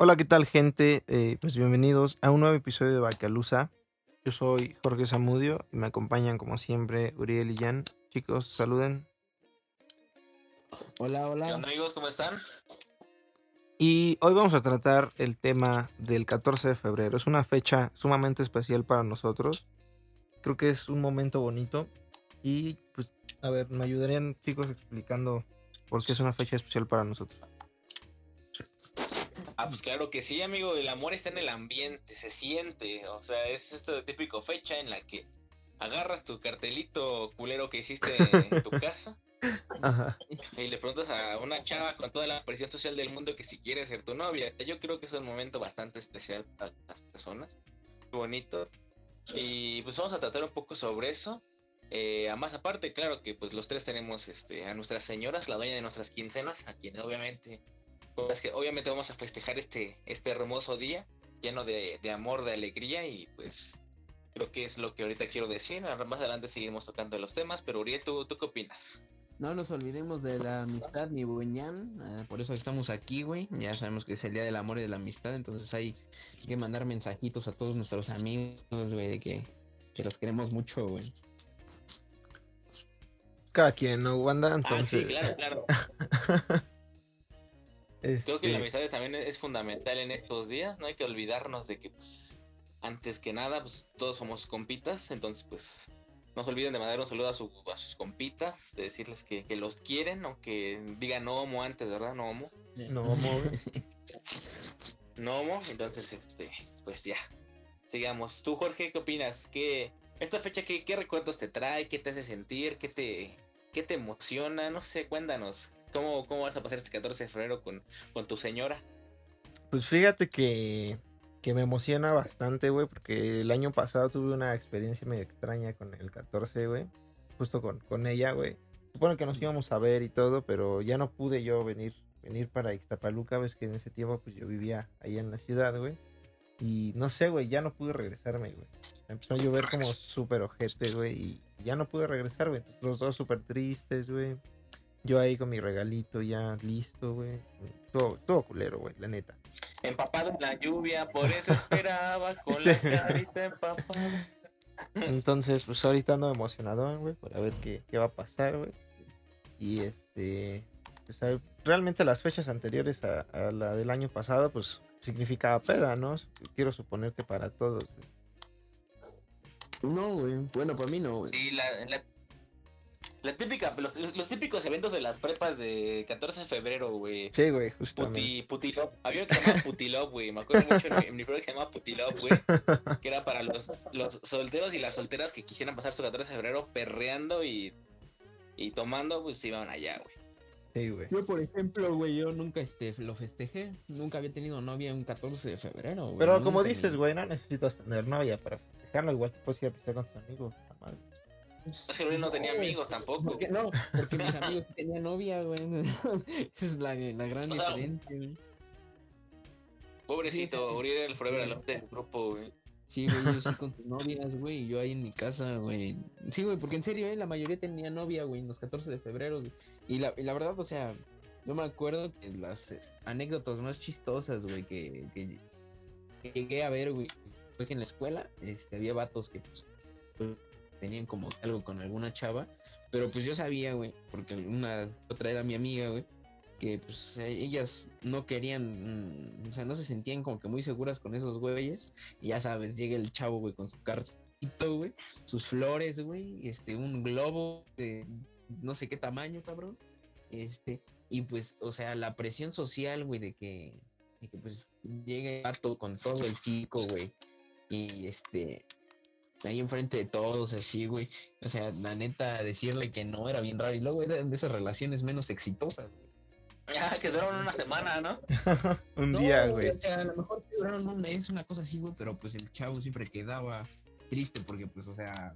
Hola, ¿qué tal, gente? Eh, pues bienvenidos a un nuevo episodio de Bacalusa. Yo soy Jorge Zamudio y me acompañan, como siempre, Uriel y Jan. Chicos, saluden. Hola, ¿Qué hola. onda amigos? ¿Cómo están? Y hoy vamos a tratar el tema del 14 de febrero. Es una fecha sumamente especial para nosotros. Creo que es un momento bonito. Y, pues, a ver, me ayudarían, chicos, explicando por qué es una fecha especial para nosotros. Ah, pues claro que sí, amigo. El amor está en el ambiente, se siente. O sea, es esto típico fecha en la que agarras tu cartelito culero que hiciste en tu casa Ajá. y le preguntas a una chava con toda la presión social del mundo que si quiere ser tu novia. Yo creo que es un momento bastante especial para las personas. Bonito. Y pues vamos a tratar un poco sobre eso. Eh, a más aparte, claro que pues los tres tenemos este, a nuestras señoras, la dueña de nuestras quincenas, a quien obviamente, pues, que obviamente vamos a festejar este, este hermoso día lleno de, de amor, de alegría y pues creo que es lo que ahorita quiero decir. Más adelante seguiremos tocando los temas, pero Uriel, ¿tú, tú qué opinas? No nos olvidemos de la amistad, mi buñán. Ah, por eso estamos aquí, güey. Ya sabemos que es el día del amor y de la amistad. Entonces hay que mandar mensajitos a todos nuestros amigos, güey, de que, que los queremos mucho, güey. Cada quien, ¿no, Wanda? Ah, Entonces, sí, claro, claro. Creo que la este, amistad también es fundamental en estos días, no hay que olvidarnos de que pues antes que nada pues todos somos compitas, entonces pues no se olviden de mandar un saludo a, su- a sus compitas, de decirles que, que los quieren, aunque digan no homo antes, ¿verdad? No homo, no, amor. no homo, entonces este, pues ya, sigamos. Tú Jorge, ¿qué opinas? ¿Qué, esta fecha qué, qué recuerdos te trae? ¿Qué te hace sentir? ¿Qué te, qué te emociona? No sé, cuéntanos. ¿Cómo, ¿Cómo vas a pasar este 14 de febrero con, con tu señora? Pues fíjate que, que me emociona bastante, güey, porque el año pasado tuve una experiencia medio extraña con el 14, güey. Justo con, con ella, güey. Supongo que nos íbamos a ver y todo, pero ya no pude yo venir, venir para Ixtapaluca, ves que en ese tiempo pues yo vivía ahí en la ciudad, güey. Y no sé, güey, ya no pude regresarme, güey. Empezó a llover como súper ojete, güey, y ya no pude regresar, güey. Los dos súper tristes, güey. Yo ahí con mi regalito ya listo, güey. Todo, todo culero, güey, la neta. Empapado en la lluvia, por eso esperaba con la carita empapada. Entonces, pues ahorita ando emocionado, güey, para ver qué, qué va a pasar, güey. Y este, pues, realmente las fechas anteriores a, a la del año pasado, pues significaba peda, ¿no? Quiero suponer que para todos. No, güey. Bueno, para mí no, güey. Sí, la, la, la típica, los, los típicos eventos de las prepas de 14 de febrero, güey. Sí, güey, justamente. Puti, Putilop. Había uno que se llamaba Putilop, güey. Me acuerdo mucho en mi, programa que se llamaba Putilop, güey. Que era para los, los solteros y las solteras que quisieran pasar su 14 de febrero perreando y, y tomando, pues iban allá, güey. Sí, güey. Yo, por ejemplo, güey, yo nunca este, lo festejé. Nunca había tenido novia un 14 de febrero, güey. Pero como dices, ni- güey, no necesitas tener novia para festejarlo. Igual te puedes ir a pisar con tus amigos. Es que Luis no tenía amigos tampoco. ¿Por qué no? Porque mis amigos sí tenían novia, güey. Esa es la, la gran O sea, diferencia, güey. Pobrecito, Uriel era el forever alone del grupo, güey. Sí, güey, yo sí con tus novias, güey, y yo ahí en mi casa, güey. Sí, güey, porque en serio, eh, la mayoría tenía novia, güey, en los 14 de febrero. güey. Y la, y la verdad, o sea, yo me acuerdo que las eh, anécdotas más chistosas, güey, que, que, que llegué a ver, güey, fue que en la escuela este, había vatos que pues, pues, tenían como algo con alguna chava, pero pues yo sabía, güey, porque una otra era mi amiga, güey, que pues ellas no querían, mm, o sea, no se sentían como que muy seguras con esos güeyes. Y ya sabes, llega el chavo, güey, con su cartito, güey, sus flores, güey, este, un globo de no sé qué tamaño, cabrón. Este, y pues, o sea, la presión social, güey, de que, de que pues llegue el vato con todo el chico, güey. Y este, ahí enfrente de todos, así, güey. O sea, la neta, decirle que no era bien raro. Y luego eran de esas relaciones menos exitosas, güey. Ya, que duraron una semana, ¿no? un No, día, güey. O sea, a lo mejor duraron un mes, una cosa así, güey, pero pues el chavo siempre quedaba triste porque, pues, o sea,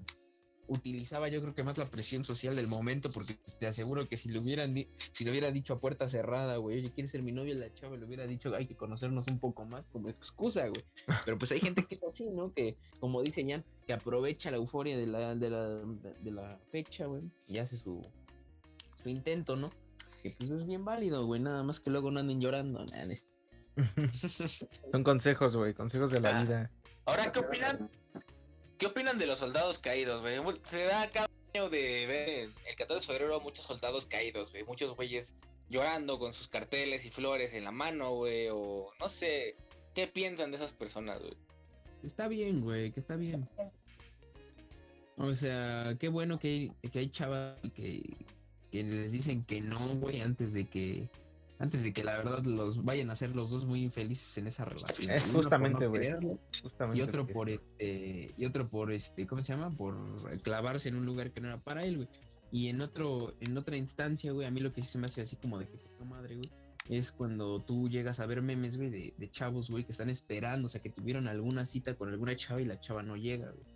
utilizaba yo creo que más la presión social del momento porque te aseguro que si le hubieran si le hubiera dicho a puerta cerrada, güey, oye, ¿quieres ser mi novia? La chava le hubiera dicho, hay que conocernos un poco más como excusa, güey. Pero pues hay gente que es así, ¿no? Que, como dice Jan, que aprovecha la euforia de la, de la, de la fecha, güey, y hace su, su intento, ¿no? Que pues es bien válido, güey, nada más que luego no anden llorando, nada, es- Son consejos, güey, consejos de la Ah. vida. Ahora, ¿qué opinan? ¿Qué opinan de los soldados caídos, güey? Se da cada año de ver el 14 de febrero muchos soldados caídos, güey. Muchos güeyes llorando con sus carteles y flores en la mano, güey. O no sé, ¿qué piensan de esas personas, güey? Está bien, güey, que está bien. O sea, qué bueno que hay, que hay chavas que, que les dicen que no, güey, antes de que antes de que la verdad los vayan a ser los dos muy infelices en esa relación. Es por justamente, güey. Y otro por este, y otro por este, ¿cómo se llama? Por clavarse en un lugar que no era para él, güey. Y en otro, en otra instancia, güey, a mí lo que sí se me hace así como de que madre, güey, es cuando tú llegas a ver memes, güey, de, de chavos, güey, que están esperando, o sea, que tuvieron alguna cita con alguna chava y la chava no llega, güey.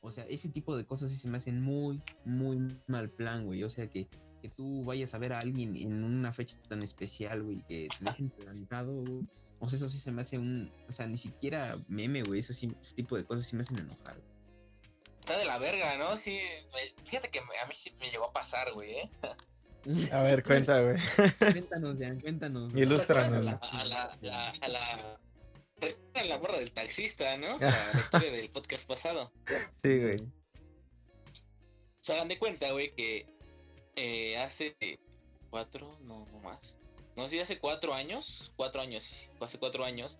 O sea, ese tipo de cosas sí se me hacen muy, muy mal plan, güey. O sea, que, que tú vayas a ver a alguien en una fecha tan especial, güey, que te dejen plantado, güey. O sea, eso sí se me hace un. O sea, ni siquiera meme, güey. Ese, ese tipo de cosas sí me hacen enojar. güey. Está de la verga, ¿no? Sí, fíjate que a mí sí me llegó a pasar, güey, ¿eh? A ver, cuenta, güey. cuéntanos, Jan, cuéntanos. Ilústranos. A la, a la, la, a la, recuerdan la morra del taxista, ¿no? La, la historia del podcast pasado. Sí, güey. Se hagan de cuenta, güey, que eh, hace cuatro, no, más. No sé, hace cuatro años, cuatro años, sí, hace cuatro años.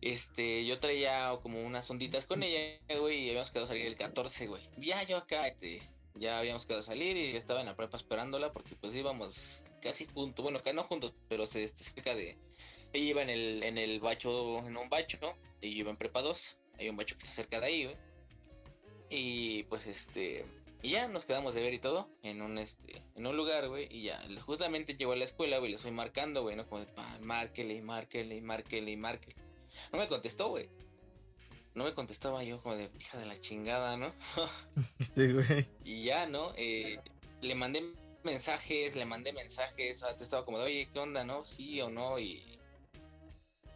Este, yo traía como unas onditas con ella, güey, y habíamos quedado a salir el 14, güey. Ya yo acá, este, ya habíamos quedado a salir y estaba en la prepa esperándola porque pues íbamos casi juntos, bueno, acá no juntos, pero se, este, cerca de... Ella iba en el, en el bacho, en un bacho, y yo iba en prepa 2, hay un bacho que está cerca de ahí, güey. Y pues este, y ya nos quedamos de ver y todo en un este en un lugar, güey, y ya justamente llegó a la escuela, güey, le estoy marcando, güey, no como de, pa, márquele, y márquele, y márquele, y márquele. No me contestó, güey. No me contestaba yo como de hija de la chingada, ¿no? Este, güey. Y ya, ¿no? Eh, le mandé mensajes, le mandé mensajes, ah, te estaba como de, oye, ¿qué onda, no? Sí o no, y...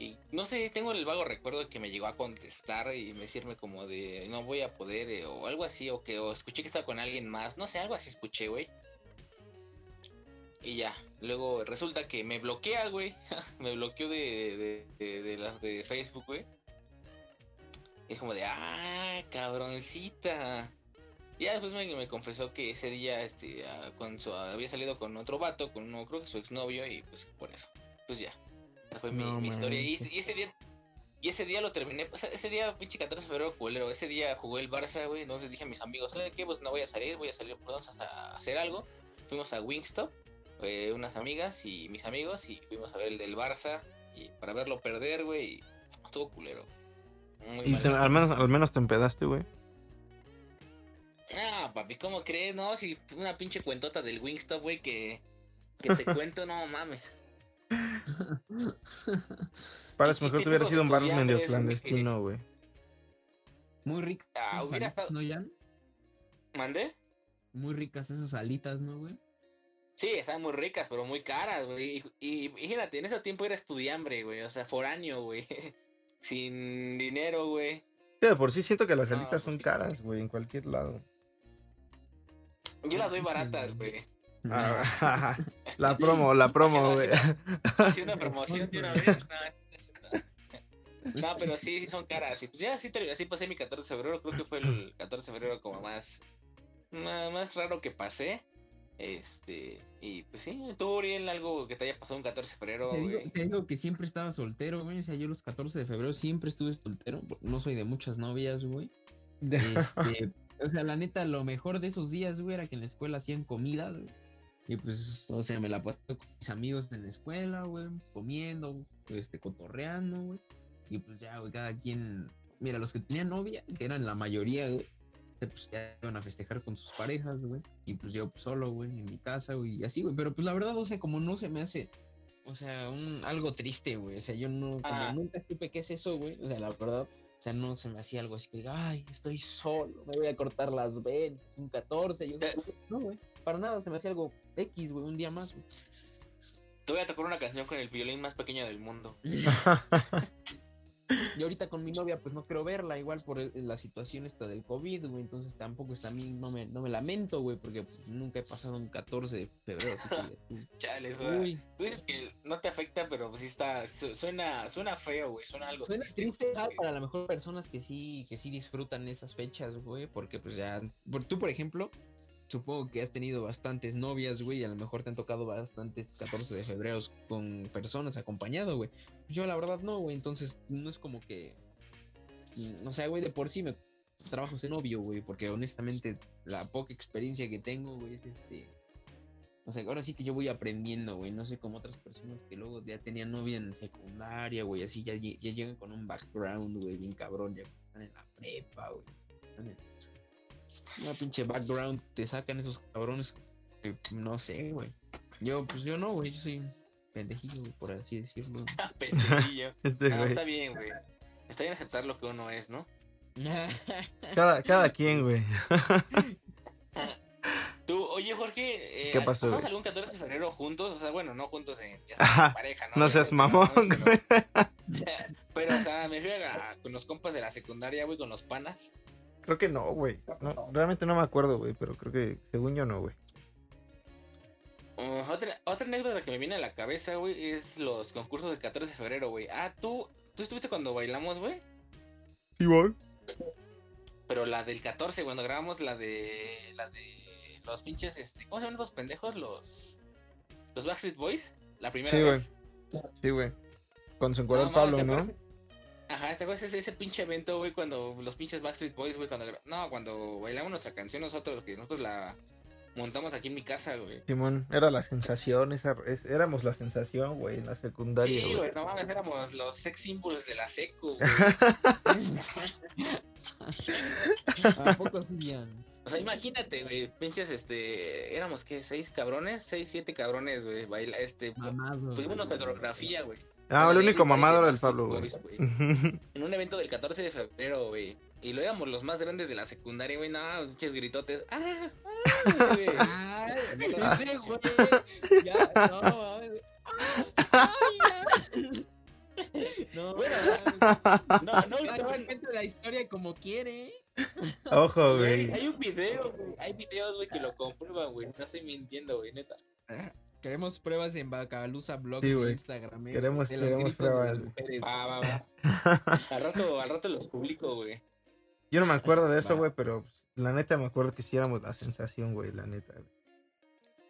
Y no sé, tengo el vago recuerdo que me llegó a contestar y decirme como de, no voy a poder, eh, o algo así, o que o escuché que estaba con alguien más, no sé, algo así escuché, güey. Y ya, luego resulta que me bloquea, güey. me bloqueó de, de, de- las de Facebook, güey. Es como de, ah, cabroncita. Y ya después me, confesó que ese día este, ah, había salido con otro vato, con uno, creo que su exnovio, y pues por eso. Pues ya. Fue mi, No mi historia. Y, ese día. Y ese día lo terminé, o sea, ese día, pinche 14 de febrero, culero, ese día jugó el Barça, güey, entonces dije a mis amigos, ¿sabes qué? Pues no voy a salir, voy a salir, vamos a, hacer algo. Fuimos a Wingstop, eh, unas amigas y mis amigos, y fuimos a ver el del Barça, y para verlo perder, güey, y estuvo culero. Muy Y te- al, menos, al menos te empedaste, güey. Ah, papi, ¿cómo crees? No, si una pinche cuentota del Wingstop, güey, que, que te cuento, no mames. Para Y- eso y mejor te hubiera sido un bar estudiantes, medio clandestino, güey. Muy ricas. Ah, esas hubiera alitas, estado- ¿no, Jan? ¿Mandé? Muy ricas esas alitas, ¿no, güey? Sí, estaban muy ricas, pero muy caras, güey. Y, y fíjate, en ese tiempo era estudiambre, güey. O sea, foráneo, güey. Sin dinero, güey. Sí, de por sí siento que las No, alitas son pues sí. caras, güey, en cualquier lado. Yo las doy baratas, güey. Ah, la promo, la promo, güey. Haciendo promoción de una vez. No, pero sí, sí son caras. Y pues ya así, te- así pasé mi 14 de febrero. Creo que fue el 14 de febrero como más, más, raro que pasé. Este, y pues sí, tú, Uriel, algo que te haya pasado un 14 de febrero, Te digo, güey. te digo que siempre estaba soltero, güey. O sea, yo los 14 de febrero siempre estuve soltero. No soy de muchas novias, güey. Este, o sea, la neta, lo mejor de esos días, güey, era que en la escuela hacían comidas, güey. Y pues, o sea, me la pasé con mis amigos en la escuela, güey, comiendo, este, cotorreando, güey. Y pues ya, güey, cada quien. Mira, los que tenían novia, que eran la mayoría, güey, pues ya iban a festejar con sus parejas, güey. Y pues yo pues, solo, güey, en mi casa, güey, y así, güey. Pero pues la verdad, o sea, como no se me hace. O sea, un, algo triste, güey. O sea, yo no, como Ah. nunca supe qué es eso, güey. O sea, la verdad, o sea, no se me hacía algo así que diga, ay, estoy solo, me voy a cortar las venas, un 14, yo Eh. no, güey, para nada, se me hacía algo X, güey, un día más, güey. Te voy a tocar una canción con el violín más pequeño del mundo. Y ahorita con mi novia, pues no quiero verla, igual por el- la situación esta del COVID, güey. Entonces tampoco está a mí, no me, no me lamento, güey, porque pues, nunca he pasado un 14 de febrero. Así que, Chale, Tú dices que no te afecta, pero pues sí está. su- Suena, suena feo, güey. Suena algo Suena triste. triste güey, ah, para la mejor personas que sí, que sí disfrutan esas fechas, güey, porque pues ya, por, tú por ejemplo, supongo que has tenido bastantes novias, güey, a lo mejor te han tocado bastantes 14 de febrero con personas acompañado, güey. Yo la verdad no, güey, entonces no es como que, mm, o sea, güey, de por sí me trabajo de novio, güey, porque honestamente la poca experiencia que tengo, güey, es este... O sea, ahora sí que yo voy aprendiendo, güey. No sé como otras personas que luego ya tenían novia en secundaria, güey. Así ya, ya llegan con un background, güey, bien cabrón. Ya están en la prepa, güey. Están en- Una pinche background te sacan esos cabrones que no sé, güey. Yo, pues yo no, güey. Yo soy pendejillo, güey, por así decirlo. Pendejillo. Este, No, güey. está bien, güey. Está bien aceptar lo que uno es, ¿no? Cada, cada quien, güey. Tú, oye, Jorge, eh, ¿Qué pasó, ¿pasamos algún 14 de febrero juntos? O sea, bueno, no juntos en, ya sabes, Ajá, en pareja, ¿no? No seas mamón, güey. Pero, pero, o sea, me fui a- con los compas de la secundaria, güey, con los panas. Creo que no, güey. No, realmente no me acuerdo, güey, pero creo que según yo no, güey. Uh, otra, otra anécdota que me viene a la cabeza, güey, es los concursos del 14 de febrero, güey. Ah, tú, tú estuviste cuando bailamos, güey. Sí, güey. Pero la del 14, cuando grabamos la de. La de. Los pinches, este. ¿Cómo se llaman esos pendejos? Los. Los Backstreet Boys. La primera Sí, güey. vez. Sí, güey. Cuando se encuadró No, Pablo, ¿te ¿no? acuerdas? Ajá, este güey ese, ese pinche evento, güey, cuando los pinches Backstreet Boys, güey, cuando. No, cuando bailamos nuestra canción nosotros, que nosotros la montamos aquí en mi casa, güey. Simón, era la sensación, esa, es- éramos la sensación, güey, en la secundaria, Sí, güey. güey, no mames, éramos los sex symbols de la secu, güey. ¿A poco bien? O sea, imagínate, güey, pinches, este, éramos, ¿qué? ¿Seis cabrones? Seis, siete cabrones, güey, baila, este, Mamado. pusimos nuestra coreografía, güey. Ah, el único Everybody mamado de era el Backstreet Pablo, güey. En un evento del 14 de febrero, güey. Y lo éramos los más grandes de la secundaria, güey, no, pinches gritotes. ¡Ah! ¡Ah! Güey. Ya, no. No, Bueno. No, no, cuenta la historia como quiere. Ojo, Güey, güey. hay un video, güey. Hay videos, güey, que lo comprueban, güey. No estoy mintiendo, güey, neta. Queremos pruebas en Bacalusa Blog Sí, de. Instagram. eh, Queremos- de de pruebas. mujeres. Va, va, va. Al rato, al rato los publico, güey. Yo no me acuerdo de eso, güey, pero pues, la neta me acuerdo que sí éramos la sensación, güey, la neta.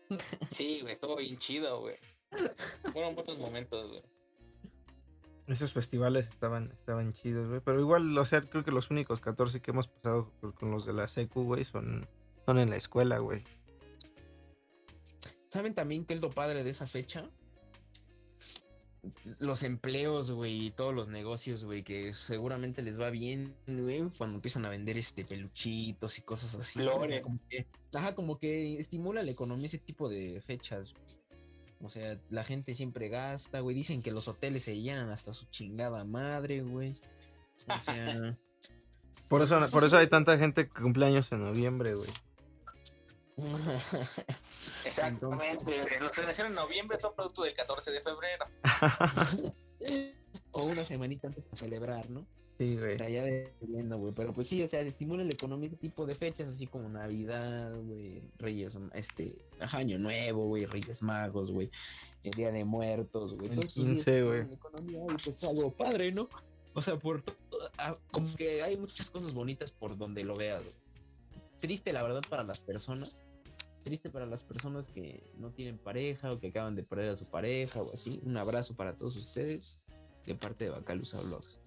güey. Sí, güey, estuvo bien chido, güey. Fueron buenos momentos, güey. Esos festivales estaban, estaban chidos, güey. Pero igual, o sea, creo que los únicos 14 que hemos pasado con- con los de la secu, güey, son, son en la escuela, güey. ¿Saben también qué es lo padre de esa fecha? Los empleos, güey, y todos los negocios, güey, que seguramente les va bien, güey, cuando empiezan a vender este peluchitos y cosas así. Flores. como que, ajá, como que estimula la economía ese tipo de fechas. O sea, la gente siempre gasta, güey. Dicen que los hoteles se llenan hasta su chingada madre, güey. O sea, Por eso, por eso hay tanta gente que cumple años en noviembre, güey. Exactamente. Los que nacieron en noviembre son producto del 14 de febrero. o una semanita antes de celebrar, ¿no? Sí, güey. O sea, ya dependiendo, güey. Pero pues sí, o sea, estimula la economía tipo de fechas, así como Navidad, güey, Reyes, este, Año Nuevo, güey, Reyes Magos, güey, el Día de Muertos, güey. El todos estos 15, días güey. economía y pues es algo padre, ¿no? O sea, por todo, como que hay muchas cosas bonitas por donde lo veas. güey. Triste, la verdad, para las personas. Triste para las personas que no tienen pareja o que acaban de perder a su pareja o así. Un abrazo para todos ustedes de parte de Bacalusa Vlogs.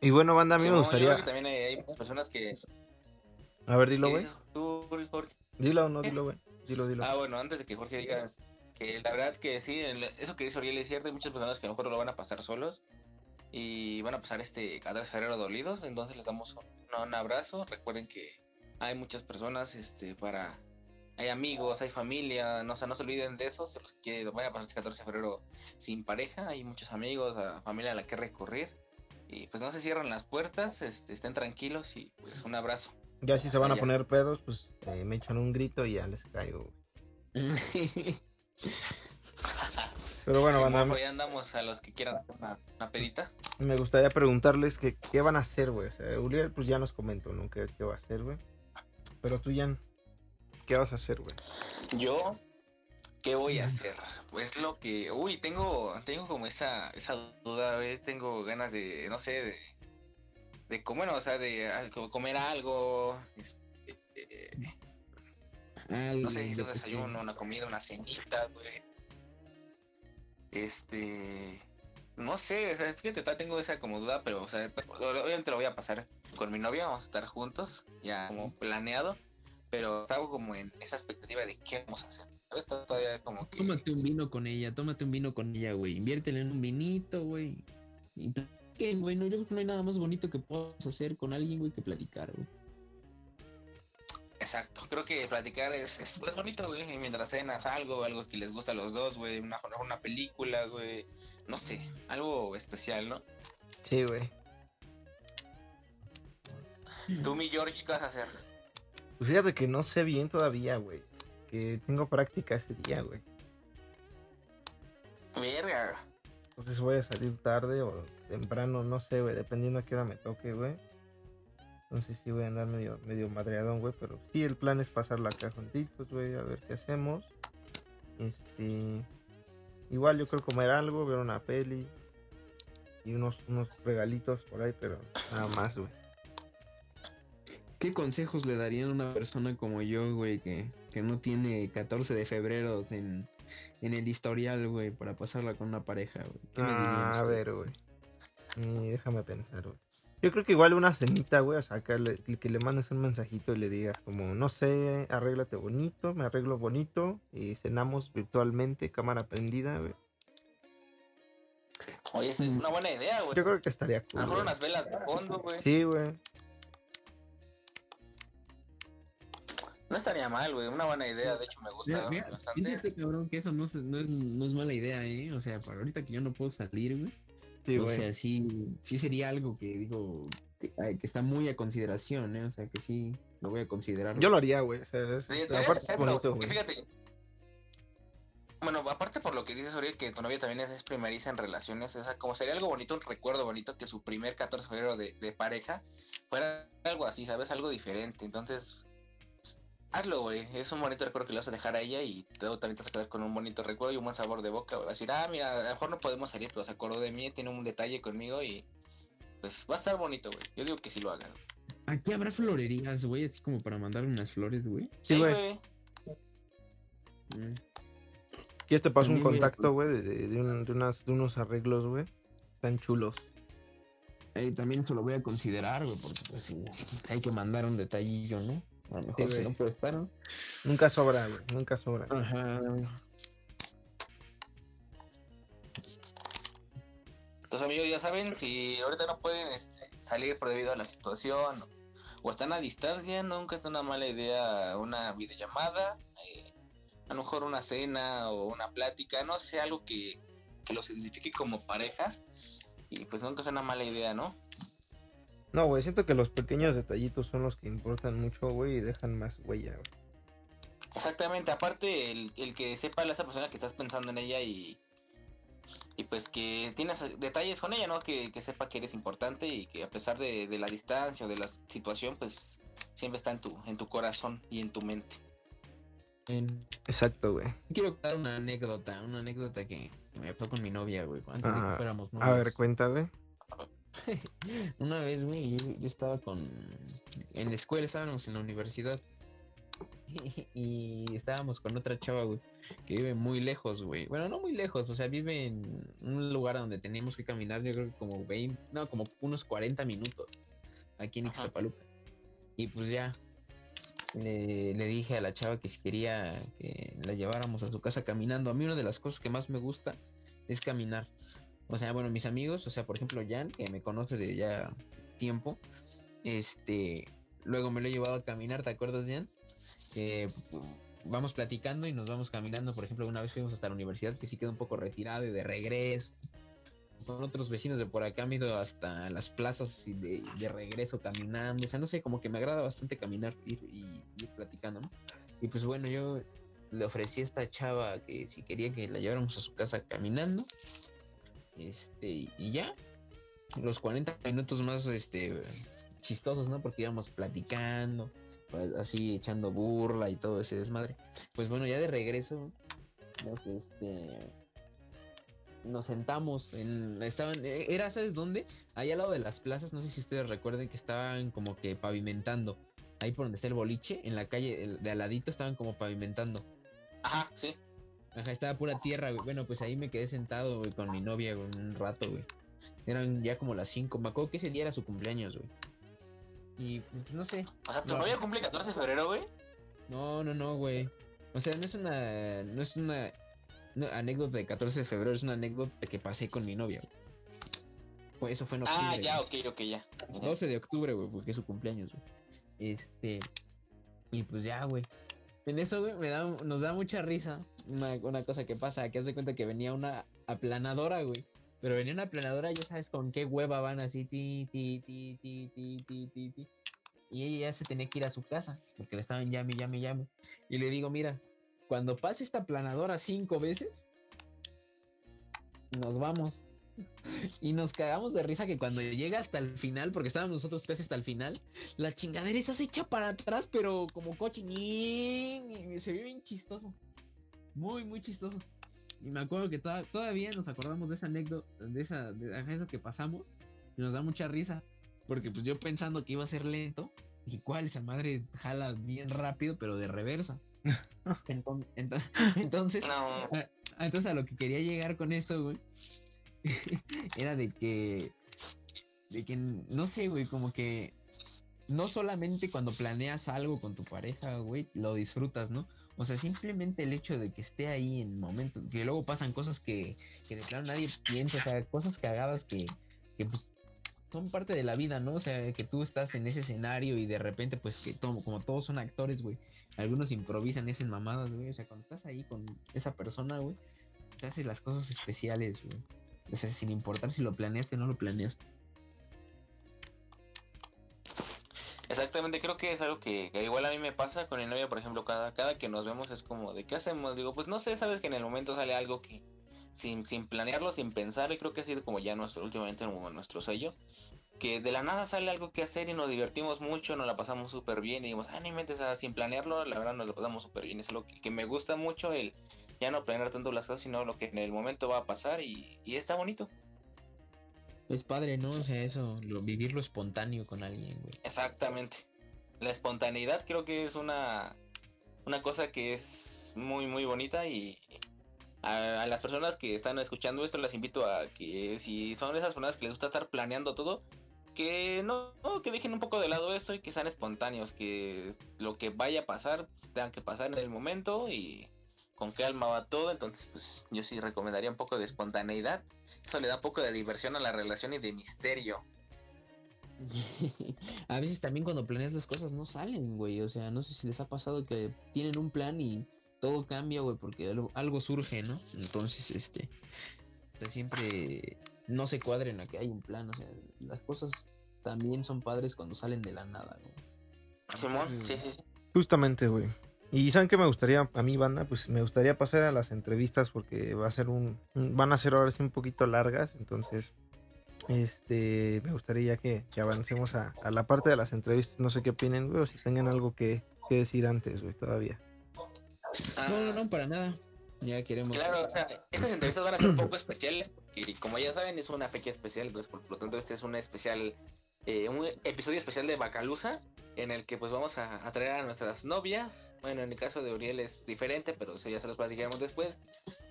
Y bueno, banda, a mí Sí, me no, yo creo gustaría... que también hay, hay personas que. A ver, dilo, ¿Qué güey. tú, Jorge? Dilo o no, dilo, güey. Dilo, dilo. Ah, bueno, antes de que Jorge diga que la verdad que sí, eso que dice Oriel es cierto, hay muchas personas que a lo mejor lo van a pasar solos y van a pasar este 14 de febrero dolidos, entonces les damos un, un abrazo, recuerden que hay muchas personas este para hay amigos, hay familia, no, o sea, no se olviden de eso, se los que van a pasar este 14 de febrero sin pareja, hay muchos amigos, a familia a la que recurrir y pues no se cierran las puertas, este, estén tranquilos y pues un abrazo. Ya si se van a poner pedos, pues eh, me echan un grito y ya les caigo. Pero bueno, Sí, banda, ya andamos a los que quieran una, una pedita. me gustaría preguntarles que, qué van a hacer, güey. O sea, Uriel, pues ya nos comentó, ¿no? ¿Qué, qué va a hacer, güey? Pero tú, Jan, ¿qué vas a hacer, güey? Yo, ¿qué voy a hacer? Pues lo que. Uy, tengo, tengo como esa, esa duda, güey. Tengo ganas de, no sé, de. De comer, o sea, de ah, co- comer algo. este, eh, no sé si un desayuno, una comida, una cenita, güey. Este. No sé, o sea, fíjate, tengo esa como duda, pero, o sea, obviamente lo voy a pasar con mi novia, vamos a estar juntos, ya como planeado, pero estaba como en esa expectativa de qué vamos a hacer. Todavía como que. Tómate un vino con ella, tómate un vino con ella, güey. Inviértele en un vinito, güey. Y platiquen, güey. No, yo creo que no hay nada más bonito que puedas hacer con alguien, güey, que platicar, güey. Exacto, creo que platicar es, es pues, bonito, güey. Mientras cenas algo, algo que les gusta a los dos, güey. Una, una película, güey. No sé, algo especial, ¿no? Sí, güey. Tú, mi George, ¿qué vas a hacer? Pues fíjate que no sé bien todavía, güey. Que tengo práctica ese día, güey. Verga. Entonces voy a salir tarde o temprano, no sé, güey. Dependiendo a qué hora me toque, güey. Entonces sí voy a andar medio, medio madreadón, güey. Pero sí, el plan es pasarla acá juntitos, güey. A ver qué hacemos. Este. Igual yo creo comer algo, ver una peli. Y unos, unos regalitos por ahí, pero nada más, güey. ¿Qué consejos le darían a una persona como yo, güey, que, que no tiene 14 de febrero en, en el historial, güey, para pasarla con una pareja, güey? ¿Qué me dirían Ah, a ver, güey. Y déjame pensar, güey. Yo creo que igual una cenita, güey. O sea, que le, que le mandes un mensajito y le digas como, no sé, arréglate bonito, me arreglo bonito. Y cenamos virtualmente, cámara prendida, güey. Oye, es una buena idea, güey. Yo creo que estaría A cool. lo mejor unas velas de fondo, güey. Sí, güey. No estaría mal, güey. Una buena idea, de hecho me gusta Mira, mira, bastante. fíjate, cabrón, que eso no, se- no, es, no es mala idea, ¿eh? O sea, para ahorita que yo no puedo salir, güey. Sí, o güey. sea, sí, sí sería algo que digo que, ay, que está muy a consideración, ¿eh? O sea, que sí lo voy a considerar. Yo lo haría, güey. O sea, es, Sí, aparte deberías es hacerlo, bonito, porque güey. fíjate. Bueno, aparte por lo que dices, Uriel, que tu novia también es, es primeriza en relaciones, o sea, como sería algo bonito, un recuerdo bonito que su primer 14 de febrero de, de pareja fuera algo así, ¿sabes? Algo diferente. Entonces, hazlo, güey. Es un bonito recuerdo que le vas a dejar a ella y tú también te vas a quedar con un bonito recuerdo y un buen sabor de boca. güey. Vas a decir, ah, mira, a lo mejor no podemos salir, pero se acordó de mí, tiene un detalle conmigo y pues va a estar bonito, güey. Yo digo que sí lo hagas. Aquí habrá florerías, güey, así como para mandar unas flores, güey. Sí, güey. Y este paso un contacto, güey, de, de, de un- de unas, de unos arreglos, güey. Están chulos. Eh, también eso lo voy a considerar, güey, porque pues hay que mandar un detallillo, ¿no? A lo mejor Sí, si no puede estar. ¿no? Nunca sobra, güey. Nunca sobra. Ajá. Entonces, amigos, ya saben, si ahorita no pueden este, salir por debido a la situación o, o están a distancia, nunca es una mala idea una videollamada, eh, a lo mejor una cena o una plática, no sé, algo que, que los identifique como pareja. Y pues nunca es una mala idea, ¿no? No, güey, siento que los pequeños detallitos son los que importan mucho, güey, y dejan más huella, güey. Exactamente, aparte el, el que sepa a esa persona que estás pensando en ella y, y pues que tienes detalles con ella, ¿no? Que, que sepa que eres importante y que a pesar de, de la distancia o de la situación, pues siempre está en tu, en tu corazón y en tu mente. En- Exacto, güey. Quiero contar una anécdota, una anécdota que, me pasó con mi novia, güey, antes de Ah, que fuéramos A novios. ver, cuenta, güey. Una vez, güey, yo, yo estaba con... En la escuela, estábamos en la universidad. Y estábamos con otra chava, güey, que vive muy lejos, güey. Bueno, no muy lejos, o sea, vive en un lugar donde teníamos que caminar, yo creo que como 20, no, como unos 40 minutos, aquí en. Ixtapaluca. Y pues ya, le, le dije a la chava que si quería que la lleváramos a su casa caminando. A mí una de las cosas que más me gusta es caminar. O sea, bueno, mis amigos, o sea, por ejemplo, Jan, que me conoce de ya tiempo, este, luego me lo he llevado a caminar, ¿te acuerdas, Jan? Pu- vamos platicando y nos vamos caminando. Por ejemplo, una vez fuimos hasta la universidad que sí quedó un poco retirado y de regreso. Con otros vecinos de por acá me he ido hasta las plazas y de, de regreso caminando. O sea, no sé, como que me agrada bastante caminar ir, y ir platicando, ¿no? Y pues bueno, yo le ofrecí a esta chava que si quería que la lleváramos a su casa caminando. Este, y ya. los 40 minutos más este chistosos, ¿no? Porque íbamos platicando, pues, así echando burla y todo ese desmadre. Pues bueno, ya de regreso, nos, este, nos sentamos en, estaban, eh, era, ¿sabes dónde? Ahí al lado de las plazas, no sé si ustedes recuerden que estaban como que pavimentando. Ahí por donde está el boliche, en la calle de al ladito estaban como pavimentando. Ajá, sí. Ajá, estaba pura tierra, güey. Bueno, pues ahí me quedé sentado, güey, con mi novia, güey, un rato, güey. Eran ya como las 5. Me acuerdo que ese día era su cumpleaños, güey. Y pues no sé. O sea, tu No. novia cumple 14 de febrero, güey. No, no, no, güey. O sea, no es una. No es una, no, anécdota de 14 de febrero, es una anécdota que pasé con mi novia, güey. Pues eso fue en octubre. Ah, ya, güey. ok, ok, ya. 12 de octubre, güey, porque es su cumpleaños, güey. Este. Y pues ya, güey. En eso, güey, me da, nos da mucha risa una, cosa que pasa, que hace cuenta que venía una aplanadora, güey. Pero venía una aplanadora, ya sabes con qué hueva van así, ti, ti, ti, ti, ti, ti, ti, ti. Y ella ya se tenía que ir a su casa, porque le estaban llame, llame, llame. Y le digo, mira, cuando pase esta aplanadora cinco veces, nos vamos. Y nos cagamos de risa que cuando llega hasta el final, porque estábamos nosotros casi hasta el final, la chingadera esa se echa para atrás, pero como coche. ñin, Y se vio bien chistoso. Muy, muy chistoso. Y me acuerdo que toda- todavía nos acordamos de esa anécdota, de esa, de eso que pasamos. Y nos da mucha risa. Porque pues yo pensando que iba a ser lento. Y cuál, esa madre jala bien rápido, pero de reversa. Enton- ento- entonces, No, Ah, entonces a lo que quería llegar con esto, güey, era de que, de que, no sé, güey, como que no solamente cuando planeas algo con tu pareja, güey, lo disfrutas, ¿no? O sea, simplemente el hecho de que esté ahí en momentos, que luego pasan cosas que, que de plano nadie piensa, o sea, cosas cagadas que, que pues, son parte de la vida, ¿no? O sea, que tú estás en ese escenario y de repente, pues, que todo, como todos son actores, güey, algunos improvisan hacen mamadas, güey, o sea, cuando estás ahí con esa persona, güey, te haces las cosas especiales, güey. O sin importar si lo planeaste o no lo planeaste. Exactamente, creo que es algo que, igual a mí me pasa con mi novia, por ejemplo, cada, cada que nos vemos es como, ¿de qué hacemos? Digo, pues no sé, sabes que en el momento sale algo que sin, sin planearlo, sin pensar, y creo que ha sido como ya nuestro, últimamente como nuestro sello, que de la nada sale algo que hacer y nos divertimos mucho, nos la pasamos súper bien y digamos, ah, no inventes, sin planearlo, la verdad nos la pasamos súper bien, es lo que me gusta mucho el ya no planear tanto las cosas, sino lo que en el momento va a pasar y, y está bonito. Es padre, ¿no? O sea, eso, lo, vivirlo espontáneo con alguien, güey. Exactamente. La espontaneidad creo que es una, una cosa que es muy, muy bonita y a, a las personas que están escuchando esto les invito a que si son esas personas que les gusta estar planeando todo, que no, no, que dejen un poco de lado eso y que sean espontáneos, que lo que vaya a pasar pues, tengan que pasar en el momento y con calma va todo, entonces pues yo sí recomendaría un poco de espontaneidad, eso le da un poco de diversión a la relación y de misterio. a veces también cuando planeas las cosas no salen, güey. O sea, no sé si les ha pasado que tienen un plan y todo cambia, güey, porque algo, algo surge, ¿no? Entonces, este, sea, siempre no se cuadren a que hay un plan. O sea, las cosas también son padres cuando salen de la nada, güey. Simón, sí, sí, sí. Justamente, güey. Y saben qué me gustaría a mi banda, pues me gustaría pasar a las entrevistas porque va a ser un, van a ser ahora sí un poquito largas, entonces este me gustaría que, que avancemos a, a la parte de las entrevistas, no sé qué opinen, güey, o si tengan algo que, que decir antes, güey, todavía. No, no, no, para nada. Ya queremos. Claro, o sea, estas entrevistas van a ser un poco especiales porque como ya saben es una fecha especial, entonces por lo tanto este es un especial, eh, un episodio especial de Bacalusa en el que pues vamos a, a traer a nuestras novias, bueno en el caso de Uriel es diferente, pero eso ya se los platicaremos después,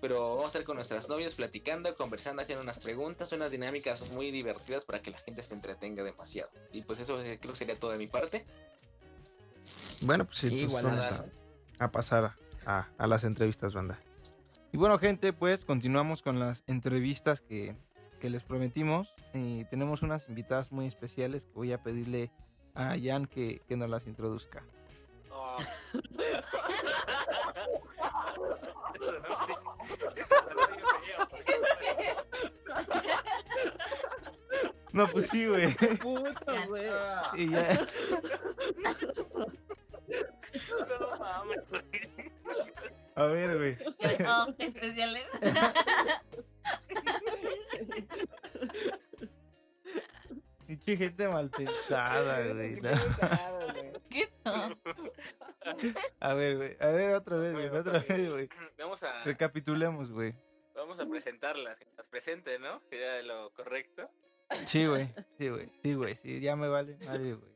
pero vamos a estar con nuestras novias platicando, conversando, haciendo unas preguntas, unas dinámicas muy divertidas para que la gente se entretenga demasiado. Y pues eso creo que sería todo de mi parte. Bueno, pues entonces Igual vamos a, a pasar a, a las entrevistas, banda. Y bueno, gente, pues continuamos con las entrevistas que, que les prometimos. Y tenemos unas invitadas muy especiales que voy a pedirle a Jan que, que nos las introduzca. No, pues sí, güey. Puta, güey. Y ya- No mames, güey. A ver, güey. Oh, especiales. Qué gente mal pensada, güey. no. ¿Qué no? A ver, güey. A ver, otra vez, güey. Bueno, Otra vez, güey. Vamos a, Recapitulemos, güey. vamos a presentarlas, que las presente, ¿no? Sería lo correcto. Sí, güey. Sí, güey. Sí, güey. Sí, ya me vale madre, güey.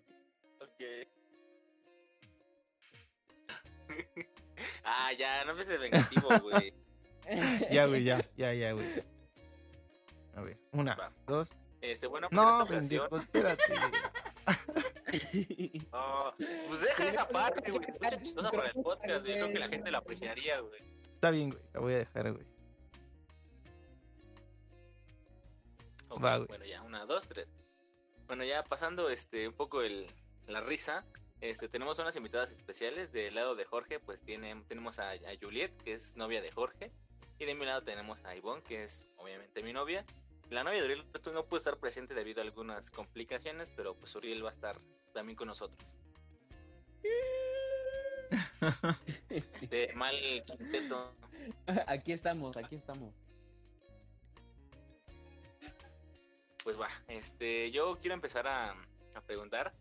Ok. ah, ya, no empieces vengativo, güey. Ya, güey, ya. Ya, ya, güey. A ver, una, Va. dos. Este, bueno, pues en No, esta ocasión. pendejo, espérate. No, pues deja esa parte, güey. Escucha chistosa para el podcast. Yo creo que la gente lo apreciaría, güey. Está bien, güey. La voy a dejar, güey. Ok, Va, güey. bueno, ya, una, dos, tres. Bueno, ya pasando este un poco el, la risa, este tenemos unas invitadas especiales. Del lado de Jorge, pues tiene, tenemos a, a Juliet, que es novia de Jorge. Y de mi lado tenemos a Ivonne, que es obviamente mi novia. La novia de Uriel no pudo estar presente debido a algunas complicaciones, pero pues Uriel va a estar también con nosotros. De mal quinteto. Aquí estamos, aquí estamos. Pues va, este, yo quiero empezar a, a preguntar.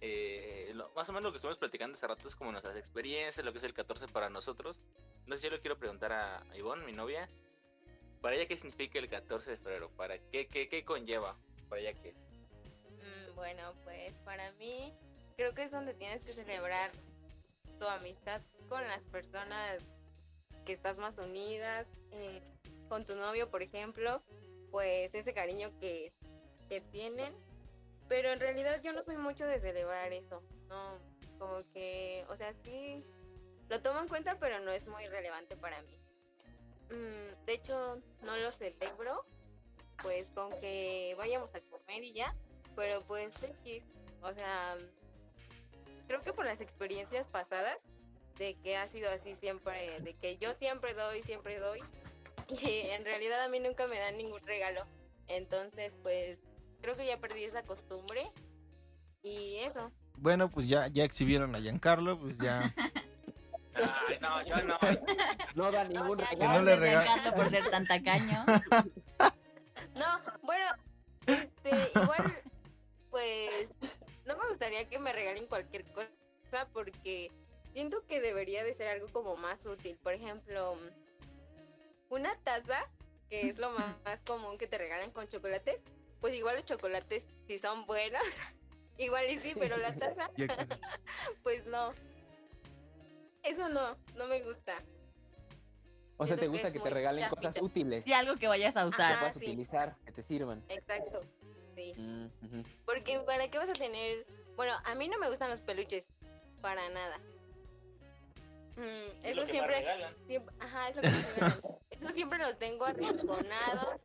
eh, lo- más o menos lo que estuvimos platicando hace rato es como nuestras experiencias, lo que es el 14 para nosotros. Entonces yo le quiero preguntar a Ivonne, mi novia, para ella qué significa el 14 de febrero, para qué, qué, qué conlleva, para ella qué es. Mm, Bueno, pues para mí creo que es donde tienes que celebrar tu amistad con las personas que estás más unidas, eh, con tu novio, por ejemplo, pues ese cariño que, que tienen. Pero en realidad yo no soy mucho de celebrar eso, no, como que, o sea, sí, lo tomo en cuenta, pero no es muy relevante para mí. Mm, de hecho, no lo celebro, pues con que vayamos a comer y ya, pero pues X, o sea, creo que por las experiencias pasadas, de que ha sido así siempre, de que yo siempre doy, siempre doy, y en realidad a mí nunca me dan ningún regalo. Entonces, pues creo que ya perdí esa costumbre y eso. Bueno, pues ya, ya exhibieron a Giancarlo, pues ya. Ay, no, yo no. No da ningún. Que no regalo. le Gracias, rega- Giancarlo, por ser tan tacaño. No, bueno, este, igual, pues, no me gustaría que me regalen cualquier cosa porque siento que debería de ser algo como más útil. Por ejemplo, una taza, que es lo más, más común que te regalan con chocolates, pues igual los chocolates si son buenos, igual y sí, pero la taza, pues no. Eso no, no me gusta. O sea, te que gusta es que te regalen cosas útiles. Sí, algo que vayas a Que usar. Ajá. puedas sí. utilizar, que te sirvan. Exacto, sí. Mm. Porque ¿para qué vas a tener? Bueno, a mí no me gustan los peluches, para nada. Mm, Es lo eso que más siempre, siempre, ajá, es lo que me regalan. Eso siempre los tengo arrinconados.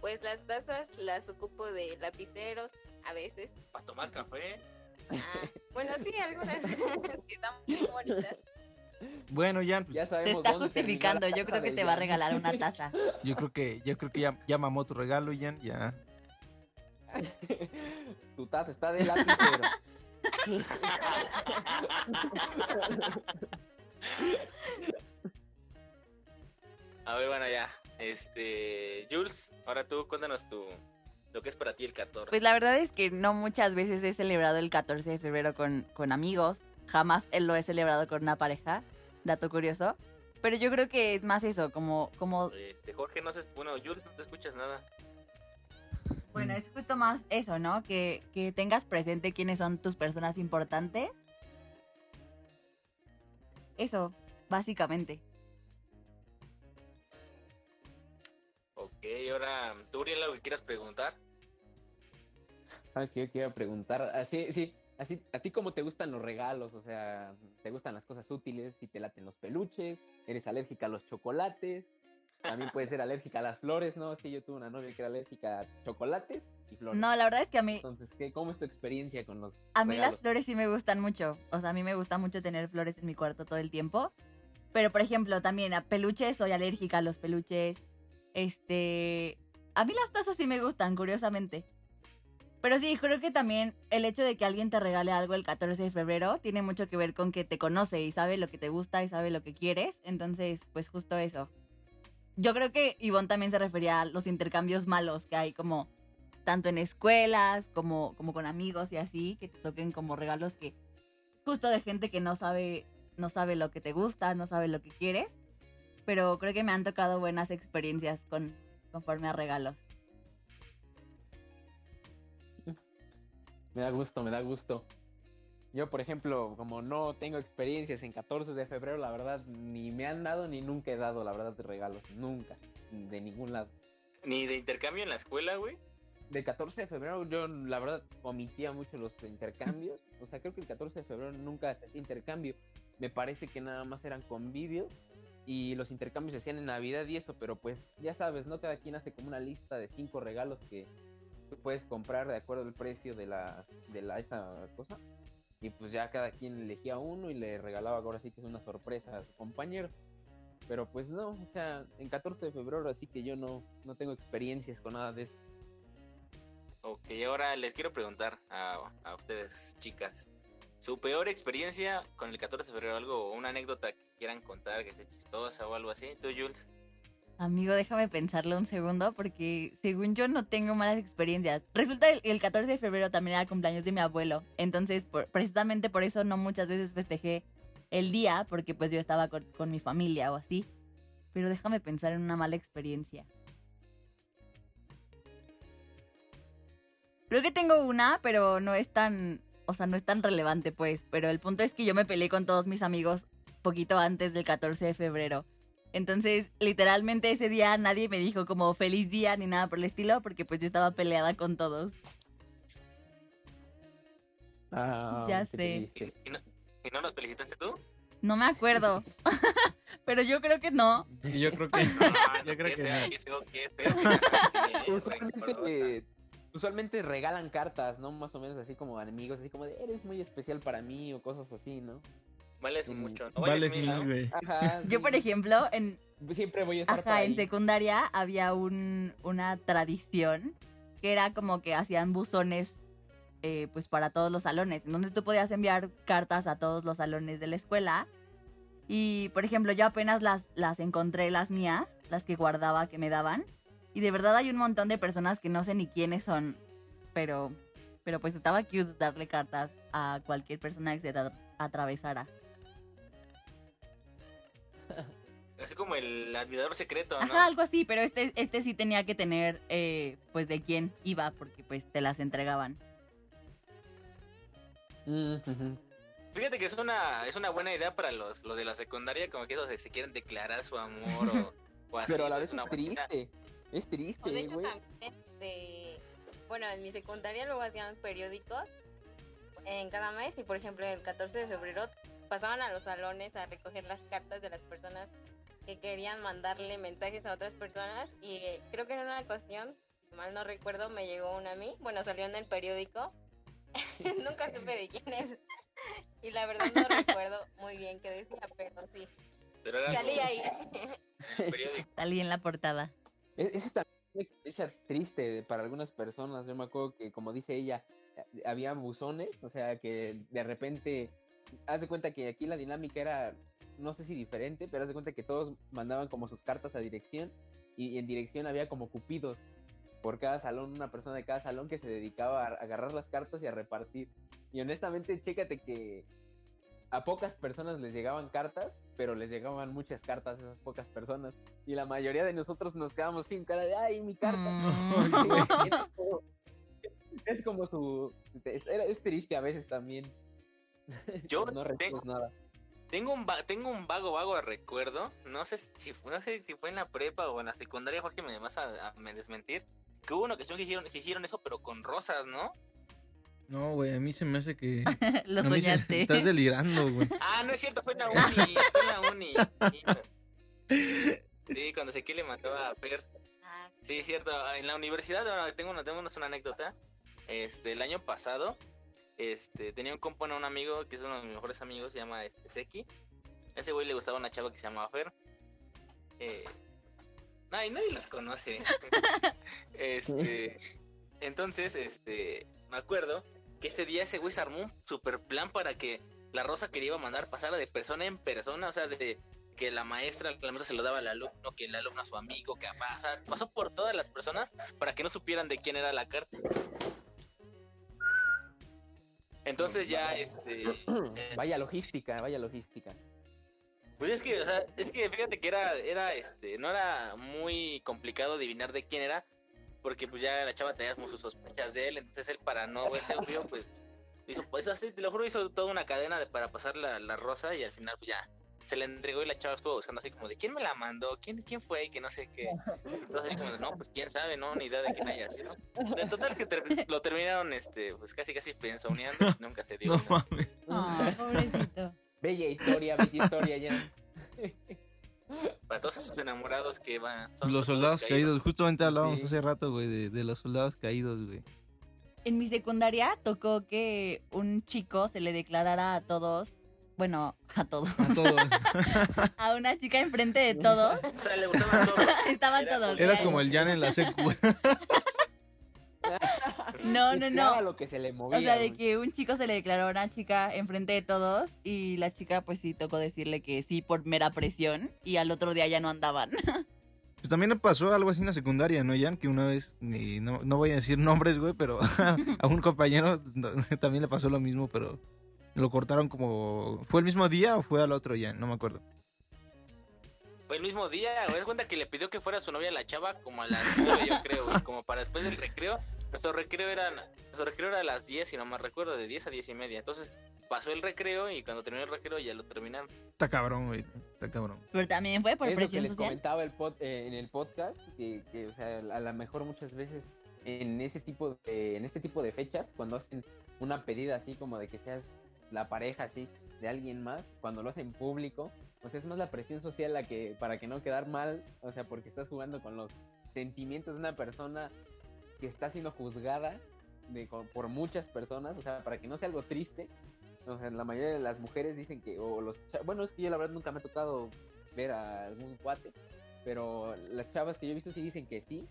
Pues las tazas las ocupo de lapiceros a veces. Para tomar café. Ah, bueno, sí, algunas sí están muy bonitas. Bueno, Jan, pues Ya Te sabemos está dónde justificando. Yo creo que te va a regalar una taza. yo creo que, yo creo que ya, ya mamó tu regalo, Jan, ya. tu taza está de lapicero. A ver, bueno, ya. Este, Jules, ahora tú cuéntanos tu, lo que es para ti el 14. Pues la verdad es que no muchas veces he celebrado el 14 de febrero con, con amigos. Jamás lo he celebrado con una pareja. Dato curioso. Pero yo creo que es más eso, como, como Este, Jorge, no sé, bueno, Jules, no te escuchas nada. Bueno, es justo más eso, ¿no? Que, que tengas presente quiénes son tus personas importantes. Eso, básicamente. Ok, ahora, tú, Uriel, algo que quieras preguntar. Ah, que yo quiero preguntar, así, sí, así, ¿a ti cómo te gustan los regalos? O sea, ¿te gustan las cosas útiles? Si te laten los peluches, ¿eres alérgica a los chocolates? También puedes ser alérgica a las flores, ¿no? Sí, yo tuve una novia que era alérgica a chocolates y flores. No, la verdad es que a mí, Entonces, ¿qué, ¿cómo es tu experiencia con los a mí las flores sí me gustan mucho. O sea, a mí me gusta mucho tener flores en mi cuarto todo el tiempo. Pero, por ejemplo, también a peluches, soy alérgica a los peluches. Este. A mí las tazas sí me gustan, curiosamente. Pero sí, creo que también el hecho de que alguien te regale algo el 14 de febrero tiene mucho que ver con que te conoce y sabe lo que te gusta y sabe lo que quieres. Entonces, pues justo eso. Yo creo que Ivonne también se refería a los intercambios malos que hay, como tanto en escuelas como, como con amigos y así, que te toquen como regalos que justo de gente que no sabe, no sabe lo que te gusta, no sabe lo que quieres. Pero creo que me han tocado buenas experiencias con, conforme a regalos. Me da gusto, me da gusto. Yo, por ejemplo, como no tengo experiencias en 14 de febrero, la verdad, ni me han dado ni nunca he dado, la verdad, de regalos. Nunca. De ningún lado. Ni de intercambio en la escuela, güey. Del 14 de febrero yo, la verdad, omitía mucho los intercambios. O sea, creo que el 14 de febrero nunca se hacía intercambio. Me parece que nada más eran convivios. Y los intercambios se hacían en Navidad y eso, pero pues ya sabes, ¿no? Cada quien hace como una lista de cinco regalos que puedes comprar de acuerdo al precio de la, de la esa cosa. Y pues ya cada quien elegía uno y le regalaba, ahora sí que es una sorpresa a su compañero. Pero pues no, o sea, en 14 de febrero así que yo no, no tengo experiencias con nada de eso. Ok, ahora les quiero preguntar a, a ustedes, chicas. Su peor experiencia con el 14 de febrero, algo, una anécdota que quieran contar, que sea chistosa o algo así. ¿Tú, Jules? Amigo, déjame pensarlo un segundo porque según yo no tengo malas experiencias. Resulta el, el 14 de febrero también era cumpleaños de mi abuelo. Entonces, por- precisamente por eso no muchas veces festejé el día porque pues yo estaba con, con mi familia o así. Pero déjame pensar en una mala experiencia. Creo que tengo una, pero no es tan, o sea, no es tan relevante pues. Pero el punto es que yo me peleé con todos mis amigos poquito antes del 14 de febrero. Entonces, literalmente ese día nadie me dijo como feliz día ni nada por el estilo, porque pues yo estaba peleada con todos. Ah, Ya sé. ¿Y, no, y no los felicitaste tú? No me acuerdo. Pero yo creo que no. Y yo creo que Ah, Yo creo qué que feo, no. qué feo, qué feo. que seas así, Usualmente, rencorosa. usualmente regalan cartas, ¿no? Más o menos así como amigos, así como de eres muy especial para mí o cosas así, ¿no? Vales Mm, mucho. No vales vales mil, ¿no? güey. Ajá. Yo, sí. por ejemplo, en, Siempre voy a estar ajá, en ahí. secundaria había un, una tradición que era como que hacían buzones eh, pues para todos los salones. Entonces tú podías enviar cartas a todos los salones de la escuela. Y, por ejemplo, yo apenas las, las encontré, las mías, las que guardaba que me daban. Y de verdad hay un montón de personas que no sé ni quiénes son. Pero, pero pues estaba cute darle cartas a cualquier persona que se atravesara. Así como el admirador secreto, ¿no? Ajá, algo así, pero este, este sí tenía que tener, eh, pues, de quién iba, porque pues te las entregaban. Mm. Fíjate que es una, es una buena idea para los, los de la secundaria, como que esos se quieren declarar su amor o, o así. Pero a la es vez es idea. triste. Es O de triste, hecho güey. también de bueno, en mi secundaria luego hacían periódicos en cada mes y por ejemplo el 14 de febrero pasaban a los salones a recoger las cartas de las personas que querían mandarle mensajes a otras personas y eh, creo que en una ocasión, si mal no recuerdo, me llegó una a mí, bueno, salió en el periódico, nunca supe de quién es y la verdad no recuerdo muy bien qué decía, pero sí, Pero era salí ahí. Salí en la portada. E- Eso es también una experiencia triste para algunas personas. Yo me acuerdo que, como dice ella, eh, había buzones, o sea, que de repente, haz de cuenta que aquí la dinámica era, no sé si diferente, pero haz de cuenta que todos mandaban como sus cartas a dirección y, y en dirección había como cupidos por cada salón, una persona de cada salón que se dedicaba a agarrar las cartas y a repartir. Y honestamente, chécate que a pocas personas les llegaban cartas, pero les llegaban muchas cartas a esas pocas personas. Y la mayoría de nosotros nos quedamos sin cara de, ay, mi carta. Mm. es, como, su... Es triste a veces también. Yo no te- recibes nada. Tengo un, tengo un vago, vago recuerdo. No sé si no sé si fue en la prepa o en la secundaria, Jorge, me vas a, a me desmentir. Que hubo una ocasión que hicieron, se hicieron eso, pero con rosas, ¿no? No, güey, a mí se me hace que... Lo a mí se- soñaste. Estás delirando, güey. Ah, no es cierto, fue en la uni. fue en la uni. Sí, cuando Ezequiel le mandaba a Fer. Ah, Sí, es cierto. En la universidad, ahora tengo una, tengo una anécdota. Este, el año pasado, este, tenía un compa, un amigo, que es uno de mis mejores amigos, se llama este, Seki. A ese güey le gustaba una chava que se llamaba Fer. Eh, ay, nadie las conoce. este, entonces, este, me acuerdo que ese día ese güey se armó un super plan para que la Rosa que le iba a mandar pasara de persona en persona, o sea, de que la maestra, la maestra se lo daba al alumno, que el alumno a su amigo, que sea, pasó por todas las personas para que no supieran de quién era la carta. Entonces ya, este, Vaya logística, vaya logística. pues es que, o sea, es que fíjate que era, era, este, no era muy complicado adivinar de quién era, porque pues ya la chava tenía sus sospechas de él, entonces él para no verse obvio, pues hizo, pues así, te lo juro, hizo toda una cadena de, para pasar la, la rosa y al final pues ya se le entregó y la chava estuvo buscando así como de quién me la mandó, quién, quién fue y que no sé qué. Entonces así como de, no, pues quién sabe, no, ni idea de quién haya sido. De total que ter- lo terminaron, este, pues casi casi friendzoneando, nunca se dio. No ¿no? mames. Pobrecito. Bella historia, bella historia ya. Para todos esos enamorados que van... son Los soldados caídos. Justamente hablábamos Sí. hace rato, güey, de, de los soldados caídos, güey. En mi secundaria tocó que un chico se le declarara a todos, bueno, a todos, A todos. a una chica enfrente de todos. O sea, le gustaban todos. Estaban Era todos. Eras como el Jan en la secu. No, no, no. lo que se le movía. O sea, de que un chico se le declaró a una chica enfrente de todos y la chica pues sí tocó decirle que sí por mera presión y al otro día ya no andaban. Pues también pasó algo así en la secundaria, ¿no, Jan? Que una vez, y no, no voy a decir nombres, güey, pero a un compañero no, también le pasó lo mismo, pero lo cortaron como... ¿Fue el mismo día o fue al otro, Jan? No me acuerdo. Fue el mismo día, güey. Es cuenta que le pidió que fuera su novia la chava como a las 9, yo creo, güey. Como para después del recreo. Nuestro recreo era, nuestro recreo era a las 10, si no me recuerdo, de 10 a 10 y media. Entonces pasó el recreo y cuando terminó el recreo ya lo terminaron. Está cabrón, güey. Está cabrón. Pero también fue por es lo que presión les social. comentaba el pod- eh, en el podcast que, que, o sea, a lo mejor muchas veces en ese tipo de, en este tipo de fechas cuando hacen una pedida así como de que seas la pareja así de alguien más cuando lo hacen público pues es más la presión social la que para que no quedar mal o sea porque estás jugando con los sentimientos de una persona que está siendo juzgada de, por muchas personas o sea para que no sea algo triste o sea la mayoría de las mujeres dicen que o los bueno es que yo la verdad nunca me ha tocado ver a algún cuate, pero las chavas que yo he visto sí dicen que sí,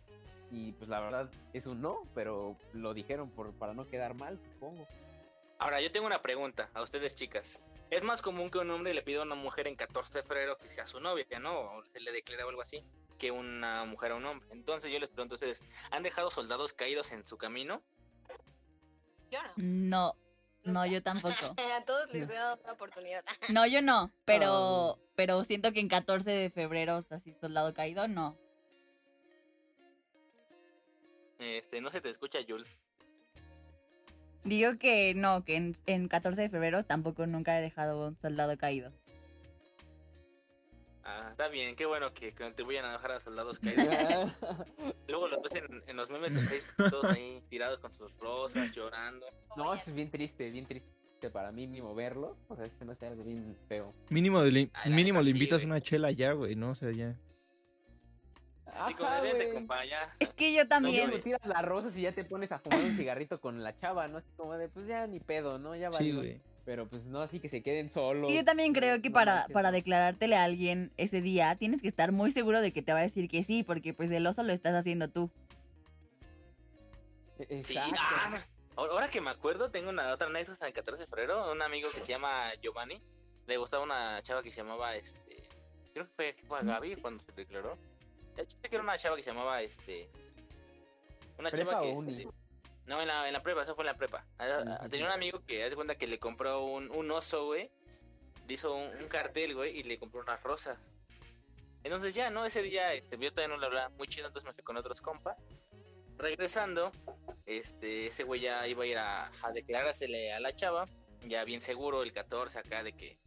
y pues la verdad es un no, pero lo dijeron por para no quedar mal, supongo. Ahora, yo tengo una pregunta a ustedes, chicas. Es más común que un hombre le pida a una mujer en 14 de febrero que sea su novia, ¿no? O se le declara o algo así, que una mujer a un hombre. Entonces yo les pregunto a ustedes, ¿han dejado soldados caídos en su camino? Yo no. No, no, yo tampoco. A todos les he dado una oportunidad. No, yo no, pero, pero siento que en 14 de febrero, o sea, soldado caído, no. Este, no se te escucha, Jules. Digo que no, que en, en 14 de febrero tampoco nunca he dejado un soldado caído. Ah, está bien, qué bueno que contribuyan a dejar a soldados caídos. Luego los ves en, en los memes en Facebook, todos ahí tirados con sus rosas, llorando. no, eso es bien triste, bien triste para mí mismo verlos, o sea, se me hace algo bien feo. Mínimo, de le, Ay, mínimo le sí, invitas güey. una chela ya, güey, ¿no? O sea, ya. Así compa, ya. Es que yo No, también, luego tiras las rosas y ya te pones a fumar un cigarrito con la chava, ¿no? Así como de, pues ya ni pedo, ¿no? Ya Sí, valió. güey. Pero pues no así que se queden solos. y yo también creo que No para, para declarártele a alguien ese día tienes que estar muy seguro de que te va a decir que sí, porque pues el oso lo estás haciendo tú. E- Sí, ah, ahora ahora que me acuerdo, tengo una otra anécdota del 14 de febrero. Un amigo que se llama Giovanni, le gustaba una chava que se llamaba, este, creo que fue, fue a Gaby cuando se declaró. El chiste que era una chava que se llamaba, este, una ¿Prepa chava que, este, no, en la, en la prepa, eso fue en la prepa. Ah, ah, Tenía un amigo que hace cuenta que le compró un, un oso, güey. Le hizo un, un cartel, güey, y le compró unas rosas. Entonces ya, ¿no? Ese día, este, yo todavía no le hablaba muy chido, entonces me fui con otros compas. Regresando, este, ese güey ya iba a ir a, a declarársele a la chava, ya bien seguro, el 14 acá, de que,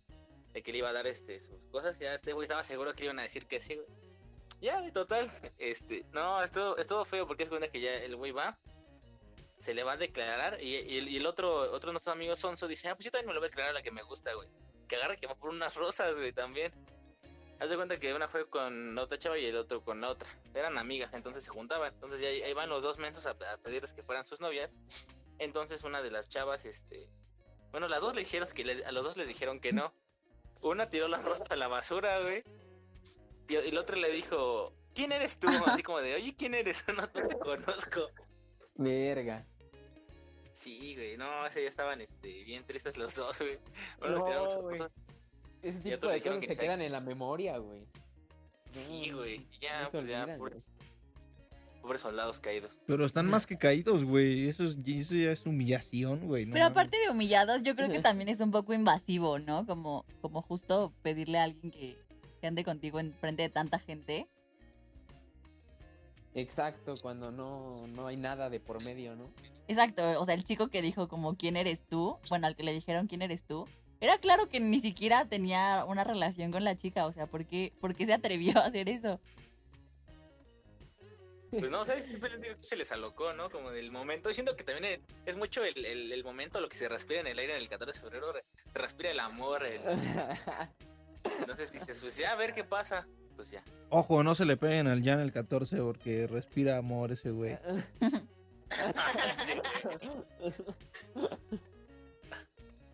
de que le iba a dar este, sus cosas, ya este güey estaba seguro que le iban a decir que sí, güey. Ya, total, este, no, estuvo, estuvo feo porque es cuenta que ya el güey va, se le va a declarar y, el, otro, otro de nuestros amigos Sonso dice, ah, pues yo también me lo voy a declarar a la que me gusta, güey. Que agarra que va por unas rosas, güey, también. Haz de cuenta que una fue con otra chava y el otro con la otra. Eran amigas, entonces se juntaban. Entonces ya ahí van los dos mentos a, pedirles que fueran sus novias. Entonces una de las chavas, este... Bueno, las dos le dijeron que a los dos les dijeron que no. Una tiró las rosas a la basura, güey. Y, y el otro le dijo, ¿quién eres tú? Así como de, oye, ¿quién eres? No, no te conozco. Verga. Sí, güey, no, ese ya estaban este, bien tristes los dos, güey. Uno No, güey. ese tipo de cosas que se quedan en la memoria, güey. Sí, güey. Ya, pues ya, olvidan, pobres, pobres soldados caídos. Pero están más que caídos, güey. Eso, es- eso ya es humillación, güey. no Pero aparte de humillados, yo creo que también es un poco invasivo, ¿no? Como, como justo pedirle a alguien que, que ande contigo en frente de tanta gente. Exacto, cuando no, no hay nada de por medio, ¿no? Exacto, o sea, el chico que dijo como quién eres tú, bueno, al que le dijeron quién eres tú, era claro que ni siquiera tenía una relación con la chica, o sea, ¿por qué, por qué se atrevió a hacer eso? Pues no, ¿sabes? Siempre les digo que se les alocó, ¿no? Como del momento. Siento que también es mucho el, el, el momento, lo que se respira en el aire del 14 de febrero. respira el amor. el- Entonces dices, pues ya, a ver qué pasa. Pues ya. Ojo, no se le peguen al Jan el 14 porque respira amor ese güey.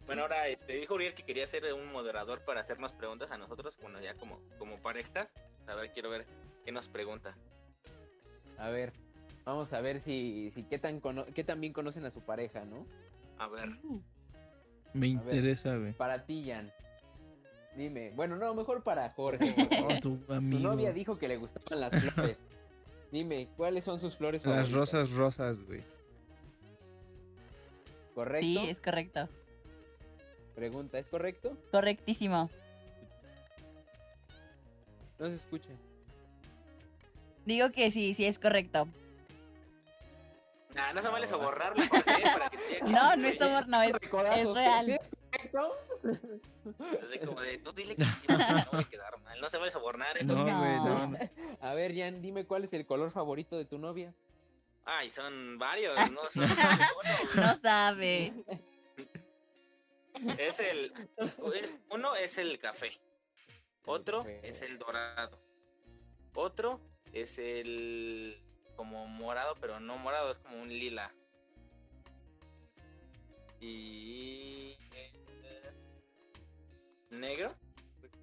Bueno, ahora este, dijo Uriel que quería ser un moderador para hacernos preguntas a nosotros, bueno, ya como, como parejas. A ver, quiero ver qué nos pregunta. A ver, vamos a ver si, si qué tan cono- qué tan bien conocen a su pareja, ¿no? A ver. Me A ver. interesa, güey. Para ti, Jan. Dime, bueno, no, mejor para Jorge. porque Oh, tu amigo. novia dijo que le gustaban las flores. Dime, ¿cuáles son sus flores Las favoritas? rosas rosas, güey. ¿Correcto? Sí, es correcto. Pregunta, ¿es correcto? Correctísimo. No se escucha. Digo que sí, sí es correcto. Nah, no se vale sobornarle Jorge, para que te diga que No, sí, no es güey. amor, no, es, es real. ¿Sí es correcto? Así como de, tú dile que sí, no, no voy a quedar mal. No se vale sobornar, ¿eh? No, güey, no. A ver, Jan, dime cuál es el color favorito de tu novia. Ay, son varios, no son uno, güey. No sabe. Es el. Uno es el café. Otro es el dorado. Otro es el. Como morado, pero no morado, es como un lila. Y. ¿Negro?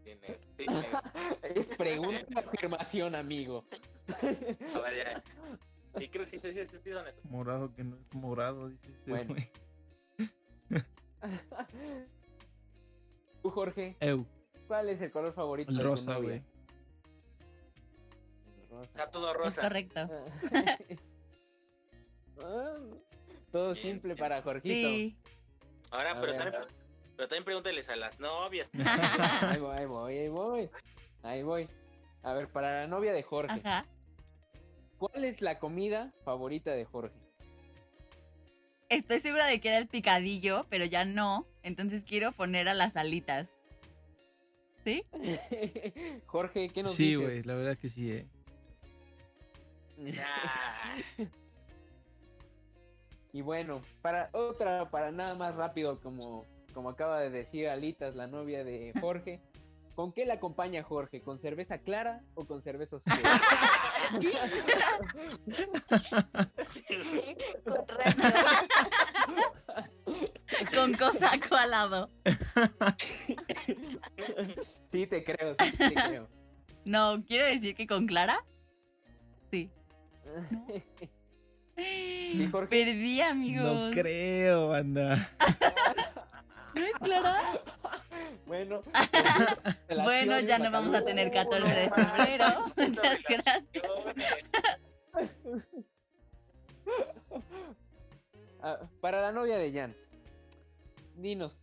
Sí, negro. Sí, negro. Es pregunta afirmación, amigo. A ver, ya. Sí, creo que sí, sí, sí, sí, sí son esos. Morado que no es morado, dice este Bueno. güey. Tú, Jorge, Eu, ¿cuál es el color favorito el rosa, güey. Está todo Es rosa. correcto. Ah, Todo Bien, simple bien. para Jorgito. Sí. Ahora, A pero ver. también, pero también pregúntales a las novias. Ahí voy, ahí voy, ahí voy. Ahí voy. A ver, para la novia de Jorge, Ajá. ¿cuál es la comida favorita de Jorge? Estoy segura de que era el picadillo, pero ya no. Entonces quiero poner a las alitas. ¿Sí? Jorge, ¿qué nos Sí, dices? güey, la verdad que sí, eh. Ya. Y bueno, para otra, para nada más rápido, como, como acaba de decir Alitas, la novia de Jorge, ¿con qué la acompaña Jorge? ¿Con cerveza clara o con cerveza oscura? Sí. Correcto. Con cosaco al lado. sí, te creo, sí, te creo. No, quiero decir que con Clara. Sí. Sí, Jorge. Perdí, amigos. No creo, anda. ¿No es Clara? Bueno, Bueno, ya no vamos a tener 14 de febrero. Muchas gracias. Ah, para la novia de Jan, dinos,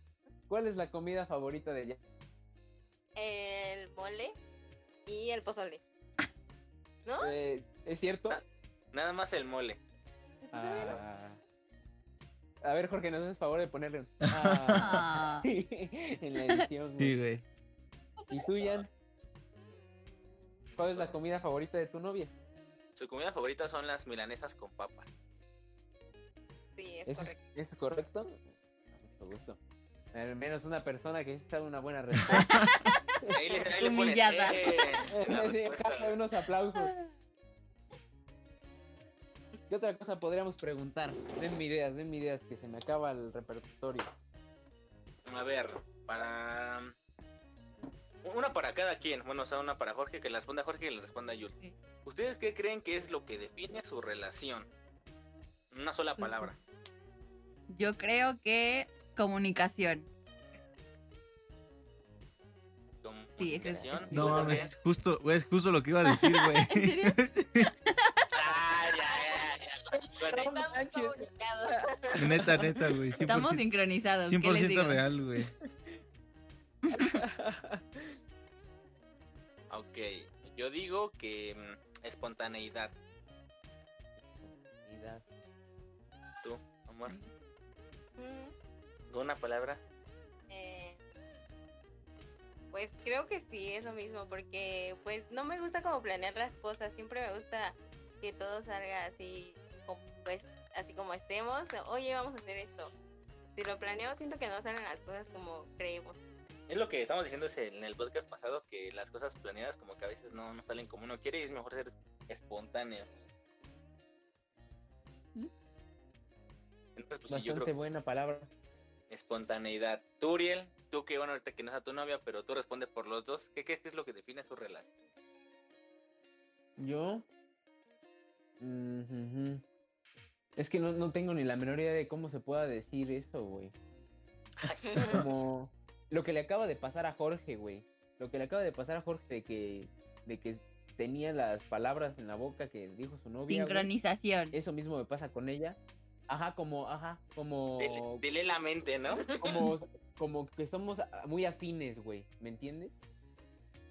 ¿cuál es la comida favorita de Jan? El mole y el pozole. ¿No? Eh, ¿Es cierto? Nada más el mole. ¿El pozole no? Ah. A ver, Jorge, ¿nos haces favor de ponerle un... Ah. En la edición. güey. Sí, güey. ¿Y tú, Jan? ¿Cuál es la comida favorita de tu novia? Su comida favorita son las milanesas con papa. Sí, es ¿Eso es, correcto. es correcto? Mucho gusto. Al menos una persona que sí sabe una buena respuesta. Ahí le, ahí le pones, Humillada. eh, respuesta, güey. unos aplausos. ¿Qué otra cosa podríamos preguntar? Denme ideas, denme ideas, que se me acaba el repertorio. A ver, para. Una para cada quien. Bueno, o sea, una para Jorge, que la responda Jorge y le responda Jules. Sí. ¿Ustedes qué creen que es lo que define su relación? Una sola palabra. Yo creo que comunicación. Sí, es- comunicación. es- No es justo, es justo lo que iba a decir, güey. ¿En serio? Ah, ya, ya, ya. Con Estamos comunicados. neta, neta, güey. 100%, Estamos sincronizados. ¿Qué les 100% digo? real, güey. Ok, yo digo que mm, espontaneidad. Tú, amor, Mm, ¿una palabra? eh, pues creo que sí, eso mismo, porque pues no me gusta como planear las cosas, siempre me gusta que todo salga así, pues así como estemos, oye, vamos a hacer esto. Si lo planeamos, siento que no salen las cosas como creemos. Es lo que estamos diciendo en el podcast pasado, que las cosas planeadas como que a veces no, no salen como uno quiere y es mejor ser espontáneos. ¿Mm? Entonces, pues sí, yo creo Bastante que buena palabra. espontaneidad. Tú, Uriel, tú que bueno, ahorita que no es a tu novia, pero tú responde por los dos. ¿Qué crees que es lo que define su relación? Yo. Mm, ujú. Es que no, no tengo ni la menor idea de cómo se pueda decir eso, güey. Como lo que le acaba de pasar a Jorge, güey. Lo que le acaba de pasar a Jorge de que, de que tenía las palabras en la boca que dijo su novia. güey. Sincronización. Eso mismo me pasa con ella. Ajá, como, ajá, como. Dile, dile la mente, ¿no? como, como que somos muy afines, güey, ¿me entiendes?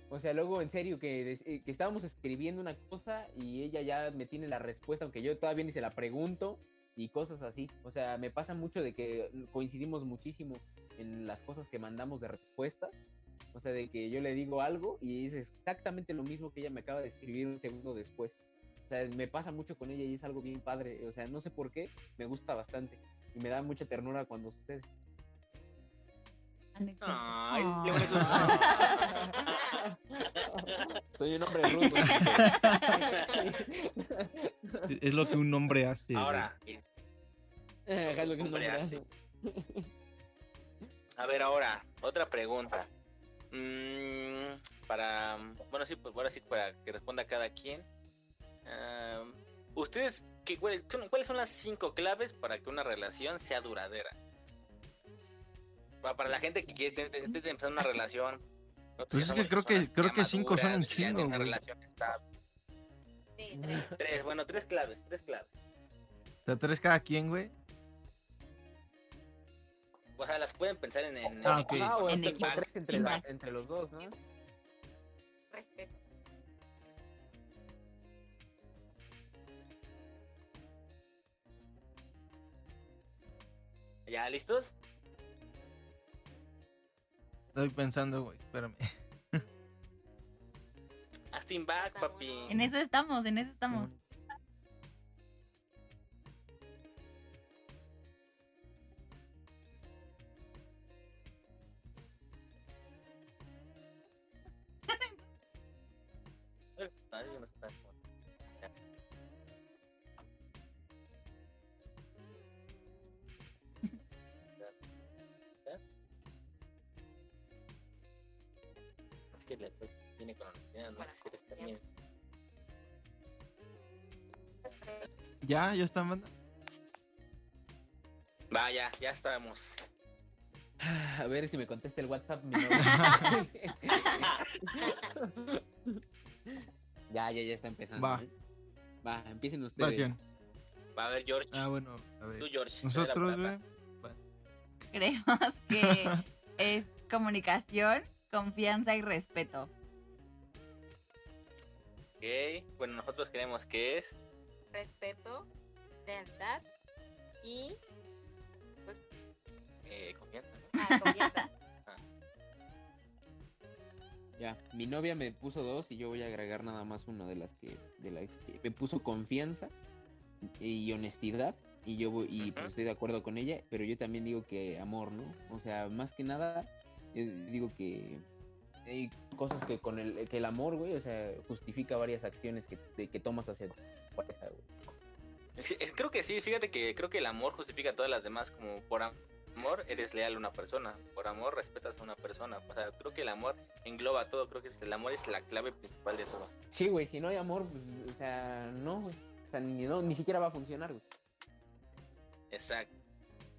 O sea, luego en serio que, eh, que estábamos escribiendo una cosa y ella ya me tiene la respuesta, aunque yo todavía ni se la pregunto y cosas así. O sea, me pasa mucho de que coincidimos muchísimo en las cosas que mandamos de respuestas. O sea, de que yo le digo algo y es exactamente lo mismo que ella me acaba de escribir un segundo después. O sea, me pasa mucho con ella y es algo bien padre. O sea, no sé por qué, me gusta bastante. Y me da mucha ternura cuando sucede. Ay, Soy un hombre rudo. Es lo que un hombre hace. Ahora, Ajá, lo que un Hombre hombre hace. hace. a ver, ahora, otra pregunta. Mm, para, bueno, sí, pues ahora sí, para que responda cada quien. Ah, ¿Ustedes, qué, cuáles, cuáles son las cinco claves para que una relación sea duradera? Para, la gente que quiere empezar una relación. Pues es que creo que- creo que cinco son un chingo, una güey. relación estable. Sí, tres. Tres, bueno, tres claves, tres claves. O sea, tres cada quien, güey. O sea, las pueden pensar en... en Ah, en- ok. Ah, o En entre, equipo. tres entre, la- Impact. entre los dos, ¿no? Respeto. ¿Ya listos? Estoy pensando, güey. Espérame. Astin back, papi. En eso estamos, en eso estamos. Si eres confianza. también. ¿Ya? ¿Ya está, banda? Vaya, ya estamos. A ver si me contesta el WhatsApp. mi ya, ya, ya está empezando. Va. ¿eh? Va, empiecen Va, ustedes. ¿quién? Va a ver, George. Ah, bueno, a ver. Tú, George. Nosotros, güey. Creemos que es comunicación, confianza y respeto. Ok. Bueno, nosotros creemos que es. Respeto, lealtad y Eh, confianza. ah, confianza. Ya, mi novia me puso dos y yo voy a agregar nada más una de las que, de la que me puso confianza y honestidad y yo voy, y pues estoy de acuerdo con ella, pero yo también digo que amor, ¿no? O sea, más que nada eh, digo que hay cosas que con el que el amor, güey, o sea, justifica varias acciones que, de- que tomas hacia tu pareja, güey. Creo que sí, fíjate que creo que el amor justifica todas las demás, como por amor eres leal a una persona, por amor respetas a una persona, o sea, creo que el amor engloba todo, creo que el amor es la clave principal de todo. Sí, güey, si no hay amor, pues, o sea, no, güey. O sea, ni, no, ni siquiera va a funcionar, güey. Exacto.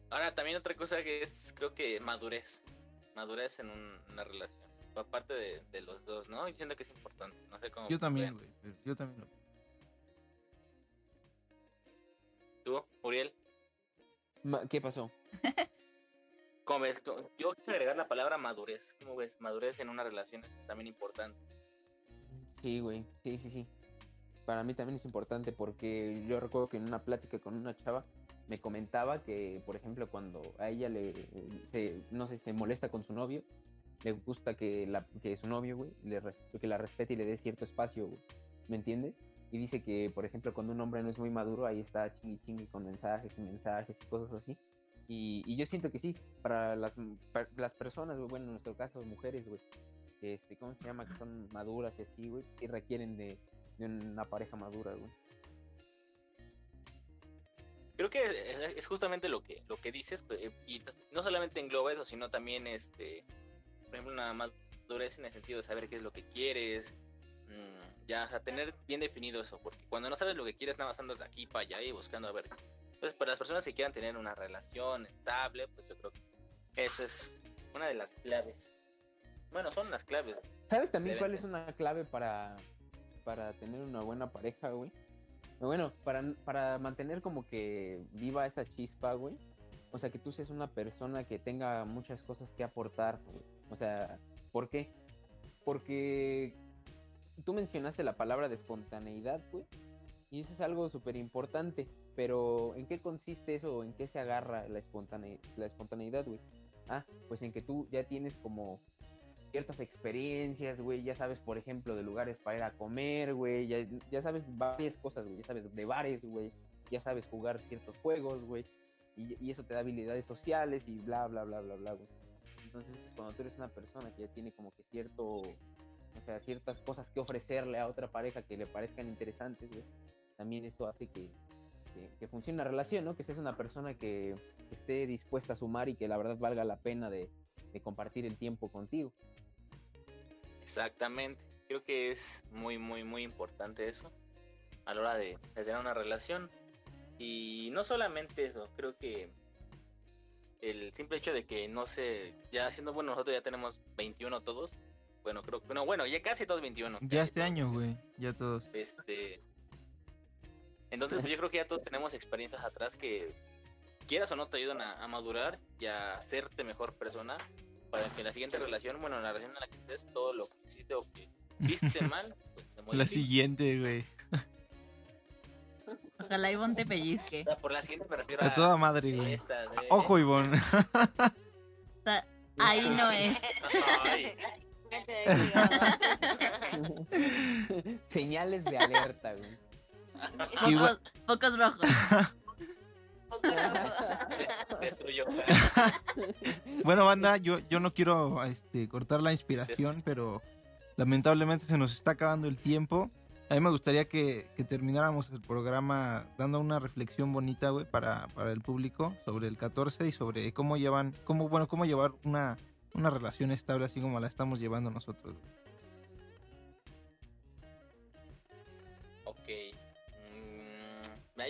Ahora también otra cosa que es, creo que madurez, madurez en un- una relación. por parte de, de los dos, ¿no? Yo siento que es importante. No sé cómo. Yo también, güey. Yo también. lo- ¿Tú, Uriel? Ma- ¿Qué pasó? ¿Cómo ves? Yo quise agregar la palabra madurez. ¿Cómo ves? Madurez en una relación es también importante. Sí, güey. Sí, sí, sí. Para mí también es importante porque yo recuerdo que en una plática con una chava me comentaba que, por ejemplo, cuando a ella le, se, no sé, se molesta con su novio, le gusta que, la, que su novio, güey, que la respete y le dé cierto espacio. ¿Me entiendes? Y dice que, por ejemplo, cuando un hombre no es muy maduro, ahí está chingui chingui con mensajes y mensajes y cosas así. Y, y yo siento que sí, para las, las personas, bueno, en nuestro caso, mujeres, güey, este, ¿cómo se llama? Que son maduras y así, güey, y requieren de, de una pareja madura, güey. Creo que es- justamente lo que, lo que dices, pe- y t- no solamente engloba eso, sino también, este, por ejemplo, una madurez en el sentido de saber qué es lo que quieres, mm, ya, o sea, tener bien definido eso, porque cuando no sabes lo que quieres, nada más andas de aquí para allá y buscando a ver. Entonces, para las personas que quieran tener una relación estable, pues yo creo que eso es una de las claves. Bueno, son las claves. ¿Sabes también cuál es una clave para, para tener una buena pareja, güey? Bueno, para, para mantener como que viva esa chispa, güey. O sea, que tú seas una persona que tenga muchas cosas que aportar, güey. O sea, ¿por qué? Porque tú mencionaste la palabra de espontaneidad, güey. Y eso es algo súper importante. Pero, ¿en qué consiste eso? ¿En qué se agarra la, espontane la espontaneidad, güey? Ah, pues en que tú ya tienes como ciertas experiencias, güey. Ya sabes, por ejemplo, de lugares para ir a comer, güey. Ya, ya sabes varias cosas, güey. Ya sabes de bares, güey. Ya sabes jugar ciertos juegos, güey. Y, eso te da habilidades sociales y bla, bla, bla, bla, bla, güey. Entonces, cuando tú eres una persona que ya tiene como que cierto, o sea, ciertas cosas que ofrecerle a otra pareja que le parezcan interesantes, güey, también eso hace que, que, funcione una relación, ¿no? Que seas una persona que esté dispuesta a sumar y que la verdad valga la pena de, de compartir el tiempo contigo. Exactamente. Creo que es muy, muy, muy importante eso a la hora de, de tener una relación. Y no solamente eso, creo que el simple hecho de que no sé, ya siendo bueno, nosotros ya tenemos 21 todos. Bueno, creo que no, bueno, ya casi todos 21. Ya este todos. año, güey. Ya todos. Este. Entonces, pues yo creo que ya todos tenemos experiencias atrás que, quieras o no, te ayudan a, a madurar y a hacerte mejor persona para que la siguiente relación, bueno, en la relación en la que estés, todo lo que hiciste o que viste mal, pues se La modifica. siguiente, güey. Ojalá Ivonne te pellizque. O sea, por la siguiente me refiero a, A toda madre, güey. esta de... Ojo, Ivonne. Ahí no es. Señales de alerta, güey. Pocos, pocos rojos. Destruyó. Bueno, banda, yo, yo no quiero este, cortar la inspiración, pero lamentablemente se nos está acabando el tiempo. A mí me gustaría que, que termináramos el programa dando una reflexión bonita, güey, para, para el público sobre el 14 y sobre cómo llevan, cómo, bueno, cómo llevar una, una relación estable así como la estamos llevando nosotros.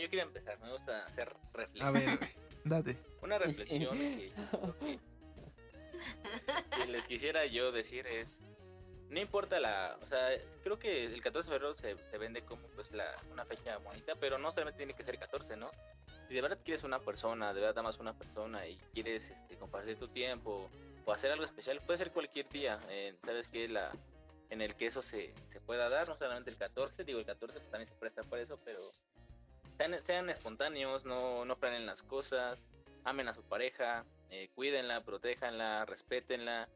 Yo quiero empezar. Me gusta hacer A reflexiones. ver, güey, date. Una reflexión que, que- que les quisiera yo decir es, no importa la, o sea, creo que el 14 de febrero se, se vende como pues la, una fecha bonita, pero no solamente tiene que ser 14, ¿no? Si de verdad quieres una persona, de verdad amas una persona y quieres este, compartir tu tiempo o hacer algo especial, puede ser cualquier día, eh, ¿sabes qué? La, en el que eso se, se pueda dar, no solamente el 14, digo el 14 pues, también se presta por eso, pero sean, sean espontáneos, no, no planen las cosas, amen a su pareja, eh, cuídenla, protéjanla, respétenla.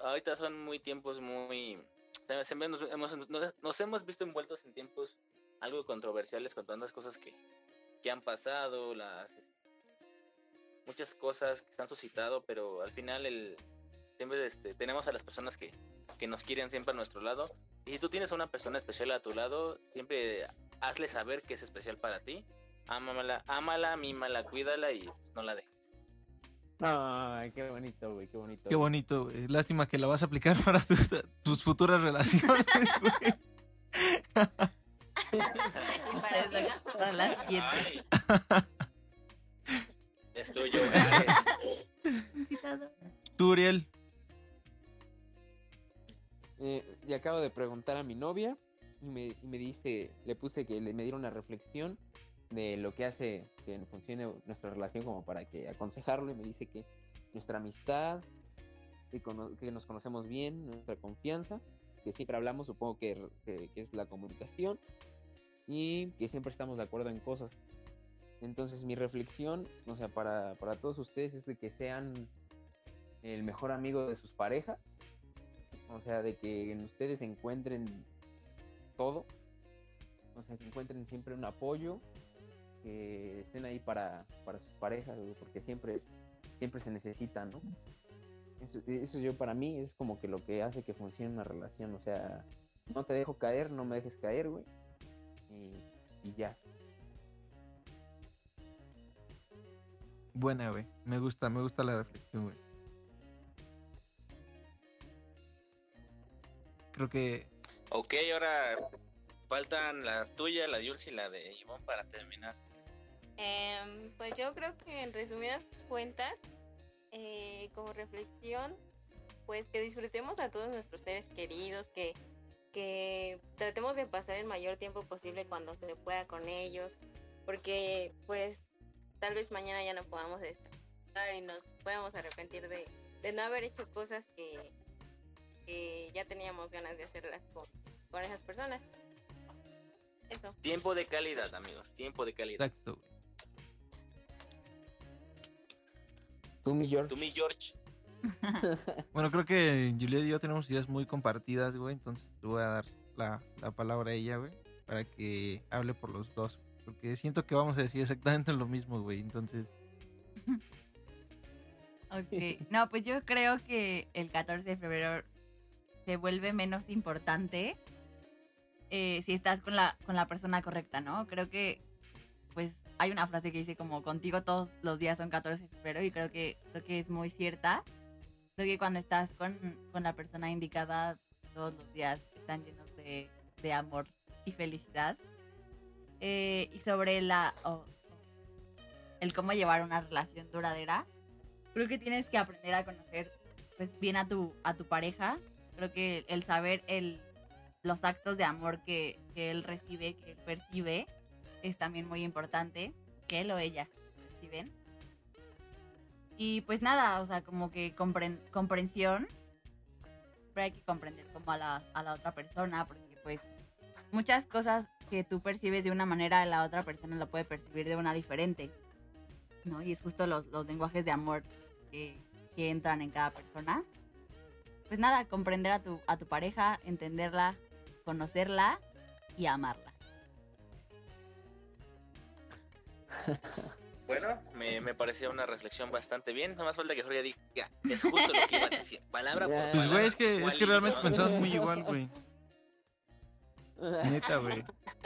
Ahorita son muy tiempos muy... Nos hemos, nos- nos hemos visto envueltos en tiempos algo controversiales con tantas cosas que, que han pasado, las muchas cosas que se han suscitado, pero al final el siempre este, tenemos a las personas que, que nos quieren siempre a nuestro lado. Y si tú tienes a una persona especial a tu lado, siempre hazle saber que es especial para ti. Ámala, ámala, mímala, cuídala y pues, no la dejes. Ay, qué bonito, güey, qué bonito. Qué bonito, güey. Lástima que la vas a aplicar para tus, tus futuras relaciones, güey. Y para ¿no? Para la siguiente. Ay. Es tuyo. Tú, Uriel. eh, le acabo de preguntar a mi novia y me, y me dice, le puse que le, me diera una reflexión de lo que hace que funcione nuestra relación como para que aconsejarlo y me dice que nuestra amistad, que, que nos conocemos bien, nuestra confianza, que siempre hablamos, supongo que, que- que es la comunicación y que siempre estamos de acuerdo en cosas. Entonces mi reflexión, o sea, para, para todos ustedes es de que sean el mejor amigo de sus parejas, o sea, de que en ustedes encuentren todo, o sea, que encuentren siempre un apoyo, que estén ahí para, para sus parejas, porque siempre, siempre se necesita, ¿no? Eso, eso yo para mí es como que lo que hace que funcione una relación, o sea, no te dejo caer, no me dejes caer, güey, y, y ya. Buena, güey. Me gusta, me gusta la reflexión, güey. Creo que Ok, ahora faltan las tuyas, la de Jules y la de Ivonne para terminar. Em, pues yo creo que en resumidas cuentas, eh, como reflexión, pues que disfrutemos a todos nuestros seres queridos, que, que tratemos de pasar el mayor tiempo posible cuando se pueda con ellos, porque pues tal vez mañana ya no podamos estar y nos podamos arrepentir de, de no haber hecho cosas que, que ya teníamos ganas de hacerlas con, con esas personas. Eso. Tiempo de calidad, amigos, tiempo de calidad. exacto. Tú, mi George. Tú, mi George, Bueno, creo que Juliet y yo tenemos ideas muy compartidas, güey. Entonces le voy a dar la, la palabra a ella, güey. Para que hable por los dos. Porque siento que vamos a decir exactamente lo mismo, güey. Entonces, Ok, no, pues yo creo que el 14 de febrero se vuelve menos importante eh, si estás con la, con la persona correcta, ¿no? Creo que, pues, hay una frase que dice como contigo todos los días son 14 de febrero y creo que, creo que es muy cierta. Creo que cuando estás con, con la persona indicada, todos los días están llenos de, de amor y felicidad. Eh, y sobre la... o- el cómo llevar una relación duradera creo que tienes que aprender a conocer pues bien a tu a tu pareja creo que el saber el los actos de amor que, que él recibe que él percibe es también muy importante que él o ella perciben y pues nada o sea como que compren- comprensión pero hay que comprender como a la, a la otra persona porque pues muchas cosas que tú percibes de una manera la otra persona lo puede percibir de una diferente ¿no? Y es justo los, los lenguajes de amor que, que entran en cada persona. Pues nada, comprender a tu, a tu pareja, entenderla, conocerla y amarla. Bueno, me, me pareció una reflexión bastante bien. No más falta que Jorge diga, es justo lo que iba a decir. Palabra por Pues, palabra. pues, güey, es que, es que realmente ¿no? pensamos muy igual, güey. Neta, güey.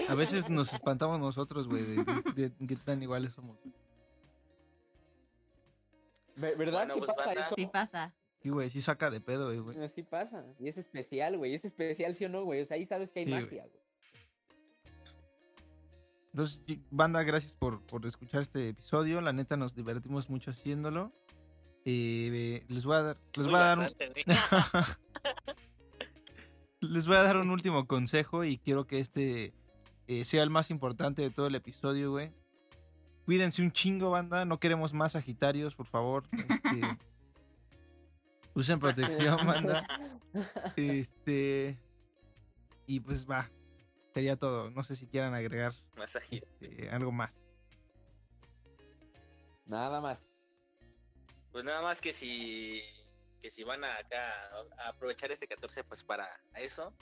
A veces nos espantamos nosotros, güey, de, de- de qué tan iguales somos. Ver- ¿Verdad Bueno, pues, pasa banda. eso? Sí pasa. Y, güey, sí saca de pedo, güey, güey. Así pasa. Y es especial, güey. Es especial, ¿sí o no, güey? O sea, ahí sabes que hay Sí, magia, güey. Entonces, banda, gracias por, por escuchar este episodio. La neta, nos divertimos mucho haciéndolo. Eh, les voy a dar, les voy a dar un, les voy a dar un último consejo y quiero que este eh, sea el más importante de todo el episodio, güey. Cuídense un chingo, banda. No queremos más Sagitarios, por favor. Este, usen protección, banda. Este. Y pues va. Sería todo. No sé si quieran agregar Masajista. este, algo más. Nada más. Pues nada más que si que si van a acá a aprovechar este 14 pues para eso,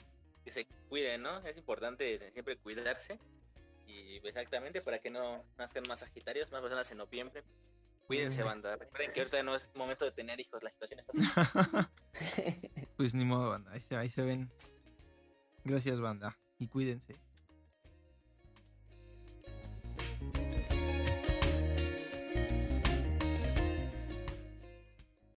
que se cuiden, ¿no? Es importante siempre cuidarse y exactamente para que no nazcan más sagitarios, más personas en noviembre. pues, cuídense, banda. Recuerden que ahorita no es momento de tener hijos, la situación está Pues ni modo, banda. Ahí se, ahí se ven. Gracias, banda. Y cuídense.